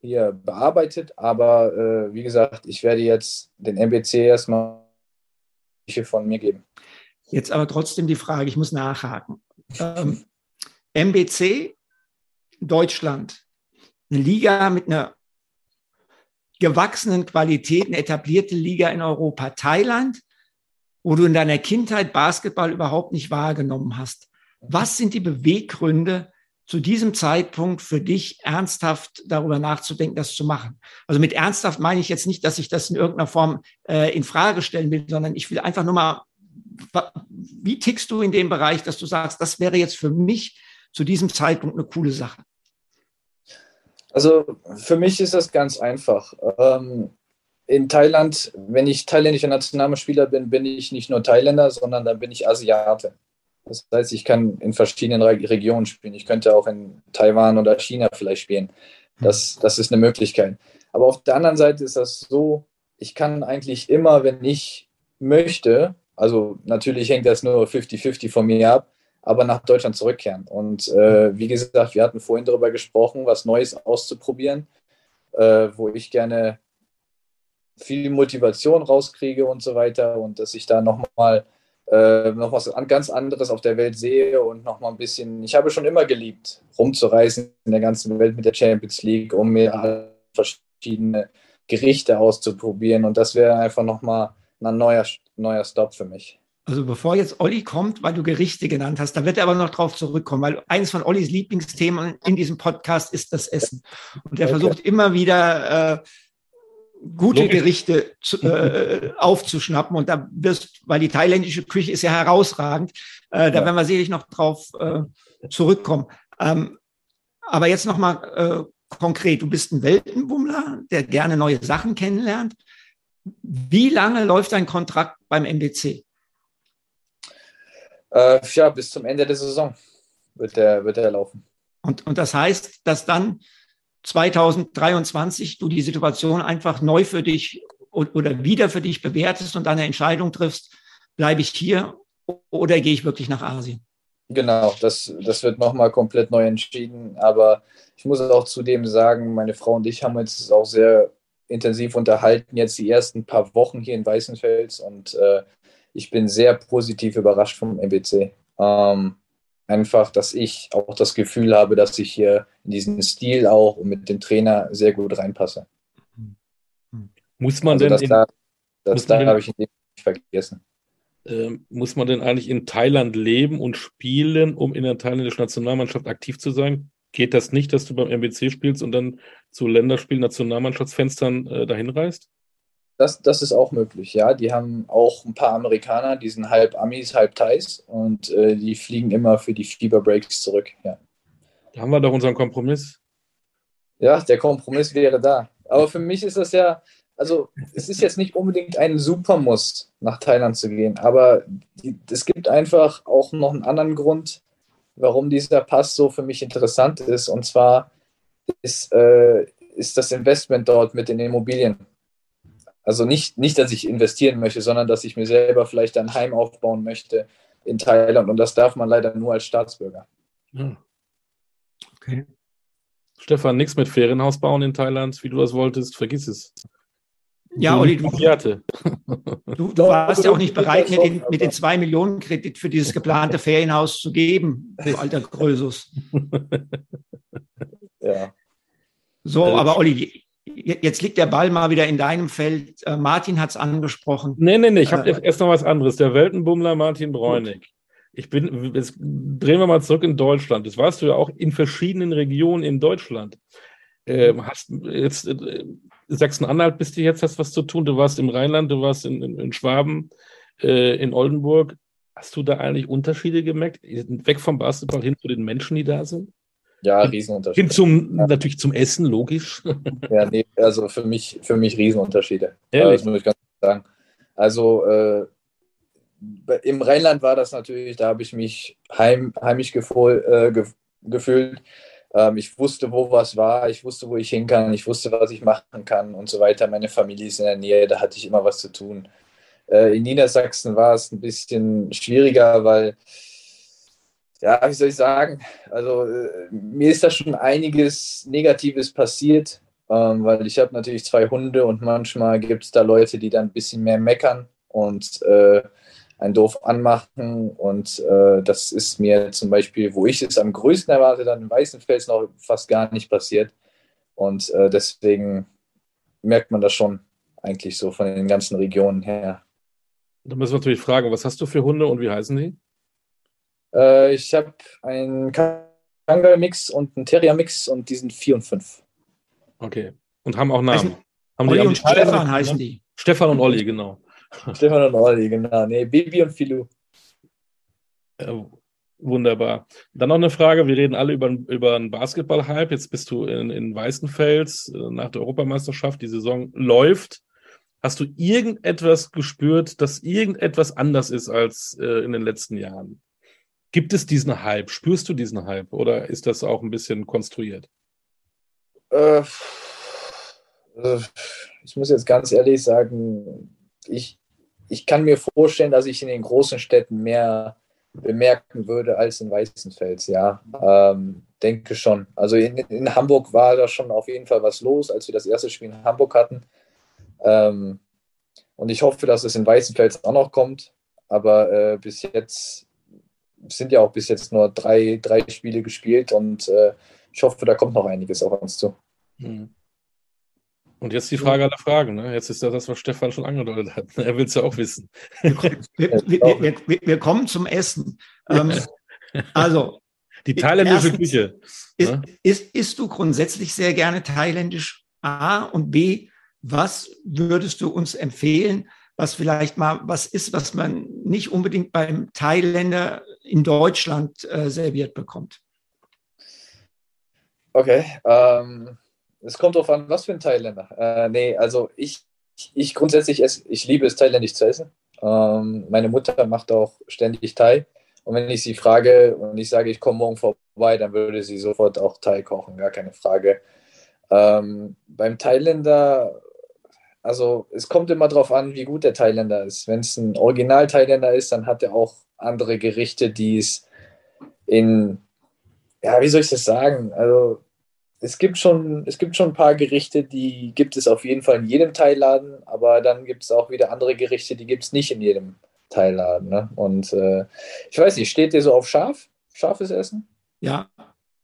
hier bearbeitet, aber äh, wie gesagt, ich werde jetzt den MBC erstmal von mir geben.
Jetzt aber trotzdem die Frage, ich muss nachhaken. Ähm, MBC Deutschland, eine Liga mit einer gewachsenen Qualität, eine etablierte Liga in Europa. Thailand, wo du in deiner Kindheit Basketball überhaupt nicht wahrgenommen hast. Was sind die Beweggründe, zu diesem Zeitpunkt für dich ernsthaft darüber nachzudenken, das zu machen. Also mit ernsthaft meine ich jetzt nicht, dass ich das in irgendeiner Form äh, in Frage stellen will, sondern ich will einfach nur mal, wie tickst du in dem Bereich, dass du sagst, das wäre jetzt für mich zu diesem Zeitpunkt eine coole Sache?
Also für mich ist das ganz einfach. Ähm, in Thailand, wenn ich thailändischer Nationalspieler bin, bin ich nicht nur Thailänder, sondern dann bin ich Asiate. Das heißt, ich kann in verschiedenen Regionen spielen. Ich könnte auch in Taiwan oder China vielleicht spielen. Das, das ist eine Möglichkeit. Aber auf der anderen Seite ist das so, ich kann eigentlich immer, wenn ich möchte, also natürlich hängt das nur 50-50 von mir ab, aber nach Deutschland zurückkehren. Und äh, wie gesagt, wir hatten vorhin darüber gesprochen, was Neues auszuprobieren, äh, wo ich gerne viel Motivation rauskriege und so weiter und dass ich da nochmal äh, noch was ganz anderes auf der Welt sehe und noch mal ein bisschen. Ich habe schon immer geliebt, rumzureisen in der ganzen Welt mit der Champions League, um mir verschiedene Gerichte auszuprobieren. Und das wäre einfach noch mal ein neuer, neuer Stop für mich.
Also bevor jetzt Olli kommt, weil du Gerichte genannt hast, da wird er aber noch drauf zurückkommen, weil eines von Ollis Lieblingsthemen in diesem Podcast ist das Essen. Und er okay. versucht immer wieder äh, gute Logisch. Gerichte zu, äh, aufzuschnappen. Und da wirst, weil die thailändische Küche ist ja herausragend, äh, da ja. werden wir sicherlich noch drauf äh, zurückkommen. Ähm, aber jetzt nochmal äh, konkret, du bist ein Weltenbummler, der gerne neue Sachen kennenlernt. Wie lange läuft dein Kontrakt beim MBC?
Äh, ja, bis zum Ende der Saison wird der, wird der laufen.
Und, und das heißt, dass dann 2023 du die Situation einfach neu für dich oder wieder für dich bewertest und dann eine Entscheidung triffst, bleibe ich hier oder gehe ich wirklich nach Asien?
Genau, das, das wird nochmal komplett neu entschieden. Aber ich muss auch zudem sagen, meine Frau und ich haben uns auch sehr intensiv unterhalten, jetzt die ersten paar Wochen hier in Weißenfels und äh, ich bin sehr positiv überrascht vom MBC. Ähm, einfach, dass ich auch das Gefühl habe, dass ich hier in diesen Stil auch und mit dem Trainer sehr gut reinpasse.
Muss man also denn. Das,
in, da, das da habe ich nicht vergessen.
Äh, muss man denn eigentlich in Thailand leben und spielen, um in der thailändischen Nationalmannschaft aktiv zu sein? Geht das nicht, dass du beim MBC spielst und dann zu Länderspielen, Nationalmannschaftsfenstern äh, dahin reist?
Das, das ist auch möglich, ja. Die haben auch ein paar Amerikaner, die sind halb Amis, halb Thais und äh, die fliegen immer für die Fieber-Breaks zurück, ja.
Da haben wir doch unseren Kompromiss.
Ja, der Kompromiss wäre da. Aber für mich ist das ja, also es ist jetzt nicht unbedingt ein Supermuss, nach Thailand zu gehen, aber die, es gibt einfach auch noch einen anderen Grund, warum dieser Pass so für mich interessant ist. Und zwar ist, äh, ist das Investment dort mit den Immobilien. Also nicht, nicht, dass ich investieren möchte, sondern dass ich mir selber vielleicht ein Heim aufbauen möchte in Thailand. Und das darf man leider nur als Staatsbürger. Ja.
Okay. Stefan, nichts mit Ferienhaus bauen in Thailand, wie du das wolltest, vergiss es.
Ja, Olli, du, (laughs) du, du warst ja auch nicht bereit, mir den, mit den zwei Millionen Kredit für dieses geplante Ferienhaus zu geben, du alter Grösus. (laughs) Ja. So, also aber Olli, jetzt liegt der Ball mal wieder in deinem Feld. Äh, Martin hat es angesprochen.
Nee, nee, nee, ich habe äh, erst noch was anderes. Der Weltenbummler Martin Bräunig. Ich bin, jetzt drehen wir mal zurück in Deutschland. Das warst du ja auch in verschiedenen Regionen in Deutschland. Ähm, hast jetzt äh, Sachsen-Anhalt bist du jetzt, hast was zu tun. Du warst im Rheinland, du warst in, in, in Schwaben, äh, in Oldenburg. Hast du da eigentlich Unterschiede gemerkt? Weg vom Basketball hin zu den Menschen, die da sind?
Ja, Riesenunterschiede.
Hin zum, ja. natürlich zum Essen, logisch.
Ja, nee, also für mich, für mich Riesenunterschiede. Ehrlich? Das muss ich ganz sagen. Also äh, im Rheinland war das natürlich, da habe ich mich heim, heimisch äh, ge gefühlt. Ähm, ich wusste, wo was war, ich wusste, wo ich hin kann, ich wusste, was ich machen kann und so weiter. Meine Familie ist in der Nähe, da hatte ich immer was zu tun. Äh, in Niedersachsen war es ein bisschen schwieriger, weil, ja, wie soll ich sagen, also äh, mir ist da schon einiges Negatives passiert, ähm, weil ich habe natürlich zwei Hunde und manchmal gibt es da Leute, die dann ein bisschen mehr meckern und äh, einen doof anmachen. Und äh, das ist mir zum Beispiel, wo ich es am größten erwarte, dann in Weißenfels noch fast gar nicht passiert. Und äh, deswegen merkt man das schon eigentlich so von den ganzen Regionen her.
Da müssen wir natürlich fragen, was hast du für Hunde und wie heißen die?
Äh, ich habe einen Kangal-Mix und einen Terrier-Mix und die sind vier und fünf.
Okay. Und haben auch Namen.
Haben Olli die und Stefan heißen die.
Stefan und Olli, genau.
Stefan und Olli, genau. Nee, Baby und Filou.
Ja, wunderbar. Dann noch eine Frage. Wir reden alle über, über einen Basketball-Hype. Jetzt bist du in, in Weißenfels äh, nach der Europameisterschaft. Die Saison läuft. Hast du irgendetwas gespürt, dass irgendetwas anders ist als äh, in den letzten Jahren? Gibt es diesen Hype? Spürst du diesen Hype oder ist das auch ein bisschen konstruiert?
Äh, äh ich muss jetzt ganz ehrlich sagen, ich, ich kann mir vorstellen, dass ich in den großen Städten mehr bemerken würde als in Weißenfels, ja. Ähm, denke schon. Also in, in, Hamburg war da schon auf jeden Fall was los, als wir das erste Spiel in Hamburg hatten. Ähm, und ich hoffe, dass es in Weißenfels auch noch kommt. Aber äh, bis jetzt sind ja auch bis jetzt nur drei, drei Spiele gespielt und äh, ich hoffe, da kommt noch einiges auf uns zu. Mhm.
Und jetzt die Frage aller Fragen. Ne? Jetzt ist ja das, was Stefan schon angedeutet hat. Er will es ja auch wissen.
Wir, (laughs) wir, wir, wir, kommen zum Essen. Ähm, (laughs) also.
Die thailändische erstens, Küche.
Ist, ne? ist, isst du grundsätzlich sehr gerne thailändisch? A und B, was würdest du uns empfehlen, was vielleicht mal was ist, was man nicht unbedingt beim Thailänder in Deutschland äh, serviert bekommt?
Okay. Ähm, es kommt darauf an, was für ein Thailänder. Äh, nee, also ich, ich grundsätzlich esse, ich liebe es, thailändisch zu essen. Ähm, meine Mutter macht auch ständig Thai. Und wenn ich sie frage und ich sage, ich komme morgen vorbei, dann würde sie sofort auch Thai kochen, gar keine Frage. Ähm, beim Thailänder, also es kommt immer darauf an, wie gut der Thailänder ist. Wenn es ein Original-Thailänder ist, dann hat er auch andere Gerichte, die es in, ja, wie soll ich das sagen? Also es gibt schon, es gibt schon ein paar Gerichte, die gibt es auf jeden Fall in jedem Teilladen, aber dann gibt es auch wieder andere Gerichte, die gibt es nicht in jedem Teilladen. Ne? Und äh, ich weiß nicht, steht dir so auf scharf? Scharfes Essen?
Ja,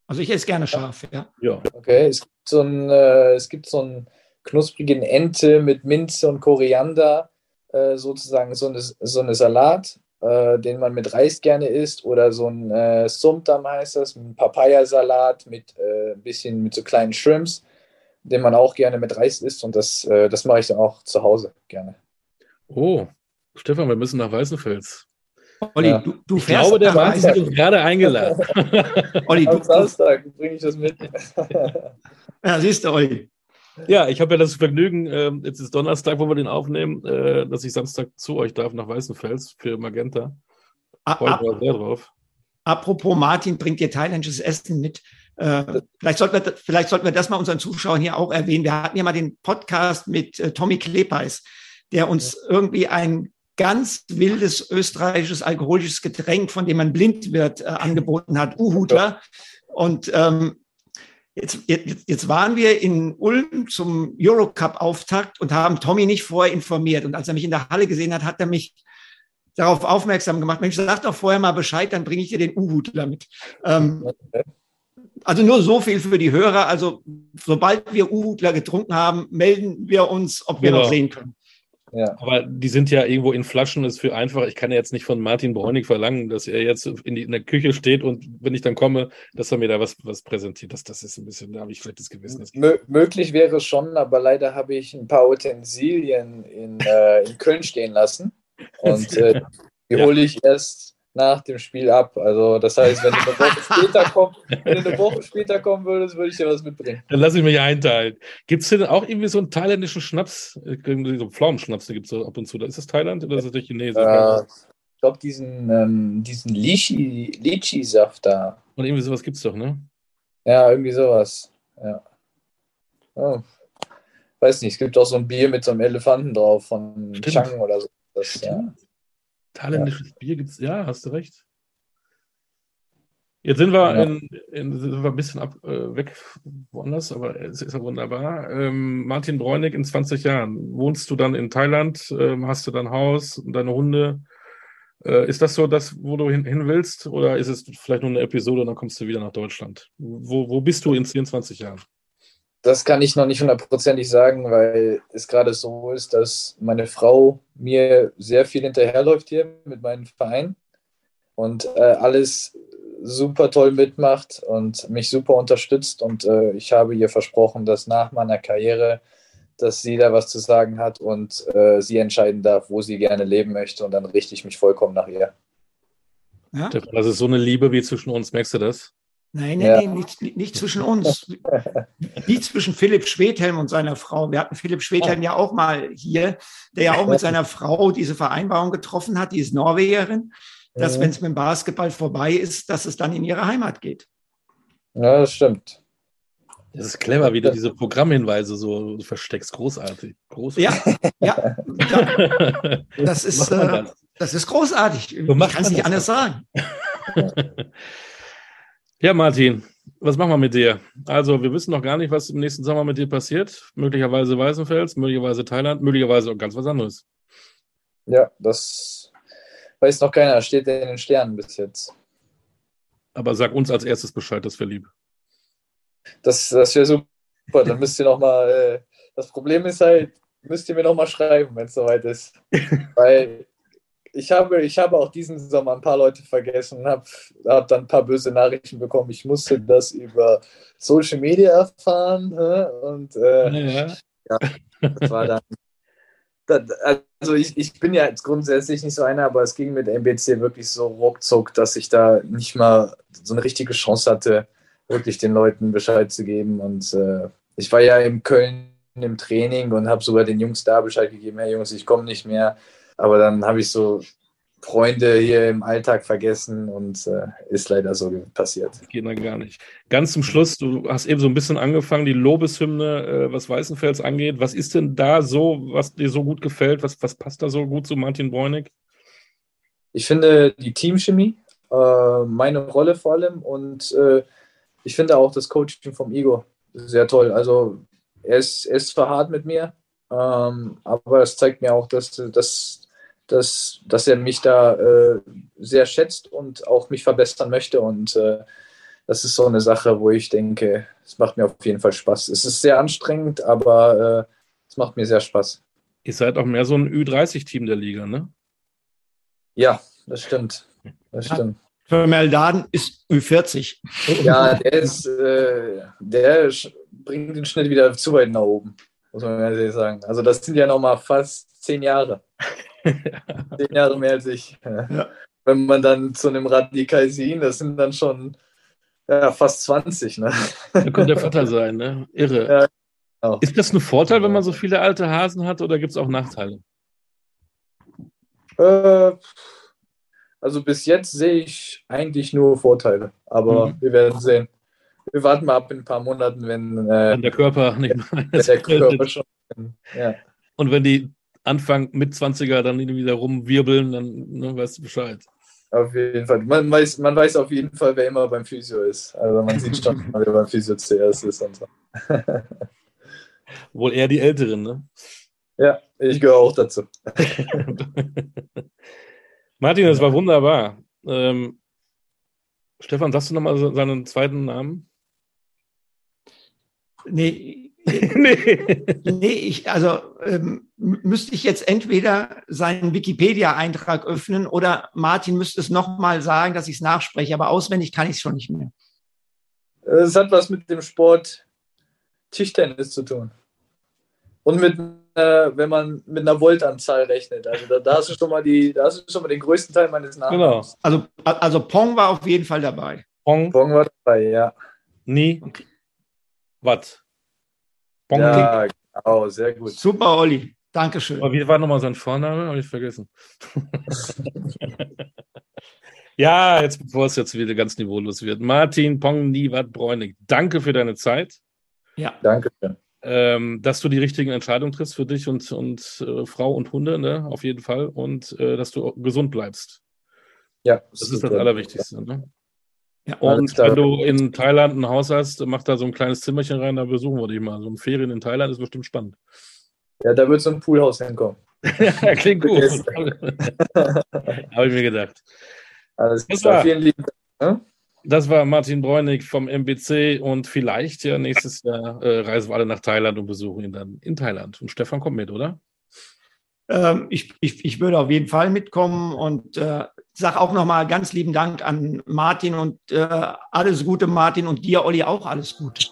also ich esse gerne scharf, ja.
ja. Okay, es gibt so ein, äh, es gibt so einen knusprigen Ente mit Minze und Koriander, äh, sozusagen so eine, so eine Salat äh, den man mit Reis gerne isst, oder so ein äh, Sumtam heißt das, ein Papayasalat mit äh, ein bisschen mit so kleinen Shrimps, den man auch gerne mit Reis isst und das, äh, das mache ich dann auch zu Hause gerne.
Oh, Stefan, wir müssen nach Weißenfels.
Olli, ja. du, du
ich fährst glaube, der Martin hat uns gerade eingeladen.
Olli, du, Am Samstag bringe ich das mit.
ja, siehst du, Olli.
Ja, ich habe ja das Vergnügen, äh, jetzt ist Donnerstag, wo wir den aufnehmen, äh, dass ich Samstag zu euch darf nach Weißenfels für Magenta.
Freue mich sehr drauf. Apropos Martin bringt dir thailändisches Essen mit. Äh, vielleicht, sollten wir, vielleicht sollten wir das mal unseren Zuschauern hier auch erwähnen. Wir hatten ja mal den Podcast mit äh, Tommy Klepeis, der uns irgendwie ein ganz wildes österreichisches alkoholisches Getränk, von dem man blind wird, äh, angeboten hat, Uhudler. Und ähm, jetzt, jetzt, jetzt waren wir in Ulm zum Eurocup-Auftakt und haben Tommy nicht vorher informiert. Und als er mich in der Halle gesehen hat, hat er mich darauf aufmerksam gemacht. Mensch, sag doch vorher mal Bescheid, dann bringe ich dir den Uhudler mit. Ähm, also nur so viel für die Hörer. Also sobald wir Uhudler getrunken haben, melden wir uns, ob wir genau. noch sehen können.
Ja. Aber die sind ja irgendwo in Flaschen, ist für einfach. Ich kann ja jetzt nicht von Martin Bräunig verlangen, dass er jetzt in, die, in, der Küche steht und wenn ich dann komme, dass er mir da was, was präsentiert. Das, das ist ein bisschen, da habe ich vielleicht das Gewissen.
Mö möglich wäre es schon, aber leider habe ich ein paar Utensilien in, äh, in Köln stehen lassen. (laughs) Und äh, die ja. hole ich erst nach dem Spiel ab. Also das heißt, wenn du eine Woche (laughs) später komm, wenn du eine Woche später kommen würdest, würde ich dir was mitbringen.
Dann lass ich mich einteilen. Gibt es denn auch irgendwie so einen thailändischen Schnaps, so einen Pflaumenschnaps, den gibt es so ab und zu. Ist das Thailand oder ist das der Chinesisch?
Äh, ich glaube, diesen, ähm, diesen Lychee-Saft da.
Und irgendwie sowas gibt es doch, ne?
Ja, irgendwie sowas. Ja. Oh. Weiß nicht, es gibt auch so ein Bier mit so einem Elefanten drauf von Stimmt. Chang oder so. Das, ja.
Thailändisches ja. Bier gibt es, ja, hast du recht. Jetzt sind wir, ja. in, in, sind wir ein bisschen ab, äh, weg woanders, aber es ist ja wunderbar. Ähm, Martin Bräunig in 20 Jahren. Wohnst du dann in Thailand? Ähm, hast du dein Haus und deine Hunde? Äh, ist das so das, wo du hin, hin, willst? Oder ist es vielleicht nur eine Episode und dann kommst du wieder nach Deutschland? Wo, wo bist du in 24 Jahren?
Das kann ich noch nicht hundertprozentig sagen, weil es gerade so ist, dass meine Frau mir sehr viel hinterherläuft hier mit meinem Verein und äh, alles super toll mitmacht und mich super unterstützt. Und äh, ich habe ihr versprochen, dass nach meiner Karriere, dass sie da was zu sagen hat und äh, sie entscheiden darf, wo sie gerne leben möchte. Und dann richte ich mich vollkommen nach ihr.
Ja? Das ist so eine Liebe wie zwischen uns, merkst du das?
Nein, nein, ja. nein, nicht, nicht, zwischen uns. Wie zwischen Philipp Schwedhelm und seiner Frau. Wir hatten Philipp Schwedhelm ja auch mal hier, der ja auch mit seiner Frau diese Vereinbarung getroffen hat, die ist Norwegerin, dass ja. wenn es mit dem Basketball vorbei ist, dass es dann in ihre Heimat geht.
Ja, das stimmt.
Das ist clever, wie du diese Programmhinweise so versteckst. Großartig.
großartig. Ja, ja. (laughs) Das ist, äh, das ist großartig. Ich kann es nicht anders sagen. (laughs)
Ja, Martin, was machen wir mit dir? Also, wir wissen noch gar nicht, was im nächsten Sommer mit dir passiert. Möglicherweise Weißenfels, möglicherweise Thailand, möglicherweise auch ganz was anderes.
Ja, das weiß noch keiner. Steht in den Sternen bis jetzt.
Aber sag uns als erstes Bescheid, das wäre lieb.
Das, das wäre super. Dann müsst ihr noch mal. Äh, das Problem ist halt, müsst ihr mir noch mal schreiben, wenn es soweit ist. (laughs) Weil ich habe, ich habe auch diesen Sommer ein paar Leute vergessen, habe hab dann ein paar böse Nachrichten bekommen. Ich musste das über Social Media erfahren. Und äh, ja. ja, das war dann. also ich, ich bin ja jetzt grundsätzlich nicht so einer, aber es ging mit MBC wirklich so ruckzuck, dass ich da nicht mal so eine richtige Chance hatte, wirklich den Leuten Bescheid zu geben. Und äh, ich war ja in Köln im Training und habe sogar den Jungs da Bescheid gegeben, hey Jungs, ich komme nicht mehr. Aber dann habe ich so Freunde hier im Alltag vergessen und äh, ist leider so passiert.
Geht dann gar nicht. Ganz zum Schluss, du hast eben so ein bisschen angefangen, die Lobeshymne, äh, was Weißenfels angeht. Was ist denn da so, was dir so gut gefällt? Was, was passt da so gut zu Martin Bräunig?
Ich finde die Teamchemie, äh, meine Rolle vor allem und äh, ich finde auch das Coaching vom Igor sehr toll. Also er ist, er ist zwar hart mit mir, ähm, aber es zeigt mir auch, dass, dass dass, dass er mich da äh, sehr schätzt und auch mich verbessern möchte. Und äh, das ist so eine Sache, wo ich denke, es macht mir auf jeden Fall Spaß. Es ist sehr anstrengend, aber äh, es macht mir sehr Spaß.
Ihr seid auch mehr so ein Ü30-Team der Liga, ne?
Ja, das stimmt. Das stimmt.
Für Meldaden ist Ü40.
Ja, der ist, äh, der bringt den Schnitt wieder zu weit nach oben, muss man ehrlich sagen. Also das sind ja nochmal fast zehn Jahre. (laughs) Zehn Jahre mehr als ich. Ja. Wenn man dann zu einem Radikalsin, das sind dann schon ja, fast 20. Ne?
Da könnte der Vater sein, ne? Irre. Ja, genau. Ist das ein Vorteil, wenn man so viele alte Hasen hat oder gibt es auch Nachteile?
Äh, also bis jetzt sehe ich eigentlich nur Vorteile, aber mhm. wir werden sehen. wir warten mal ab in ein paar Monaten, wenn, äh,
Wenn der Körper nicht mehr
der (laughs) Körper schon. Ja.
Und wenn die Anfang mit 20er dann wieder rumwirbeln, dann ne, weißt du Bescheid.
Auf jeden Fall. Man weiß, man weiß auf jeden Fall, wer immer beim Physio ist. Also man sieht schon, (laughs) wer beim Physio zuerst ist und so. (laughs)
Wohl eher die Älteren, ne?
Ja, ich gehöre auch dazu. (laughs)
Martin, das war wunderbar. Ähm, Stefan, sagst du nochmal seinen zweiten Namen?
Nee, (laughs)
nee.
nee ich, also ähm, müsste ich jetzt entweder seinen Wikipedia-Eintrag öffnen oder Martin müsste es nochmal sagen, dass ich es nachspreche, aber auswendig kann ich es schon nicht mehr.
Es hat was mit dem Sport Tischtennis zu tun. Und mit, äh, wenn man mit einer Voltanzahl rechnet. Also da, da, hast du schon mal die, da hast du schon mal den größten Teil meines Namens.
Genau.
Also, also Pong war auf jeden Fall dabei.
Pong,
Pong war dabei, ja.
nie,
Okay.
Watt. Pong,
Ja, genau, sehr gut.
Super, Olli. Dankeschön.
Aber wie war nochmal sein Vorname? Habe ich vergessen. (laughs) ja, jetzt bevor es jetzt wieder ganz niveaulos wird. Martin Pong Niewat Bräunig, danke für deine Zeit,
Ja,
Danke schön.
ähm, dass du die richtigen Entscheidungen triffst für dich und, und äh, Frau und Hunde, ne? auf jeden Fall. Und äh, dass du gesund bleibst.
Ja,
Das ist das Allerwichtigste. Ne?
Ja.
Und wenn du in Thailand ein Haus hast, mach da so ein kleines Zimmerchen rein, da besuchen wir dich mal. So ein Ferien in Thailand ist bestimmt spannend.
Ja, da wird so ein Poolhaus hinkommen. (laughs)
klingt gut. (laughs) Habe ich mir gedacht.
Alles
Das
klar.
war-
Vielen lieben Dank.
Das war Martin Bräunig vom MBC und vielleicht ja nächstes Jahr äh, reisen wir alle nach Thailand und besuchen ihn dann in Thailand. Und Stefan kommt mit, oder?
Ähm, ich, ich, ich würde auf jeden Fall mitkommen und äh, sage auch nochmal ganz lieben Dank an Martin und äh, alles Gute, Martin, und dir, Olli, auch alles Gute.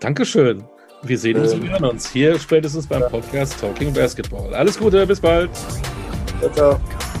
Dankeschön. Wir sehen uns und
Ähm.
hören uns hier spätestens beim Podcast Talking Basketball. Alles Gute, bis bald.
Ciao, ciao.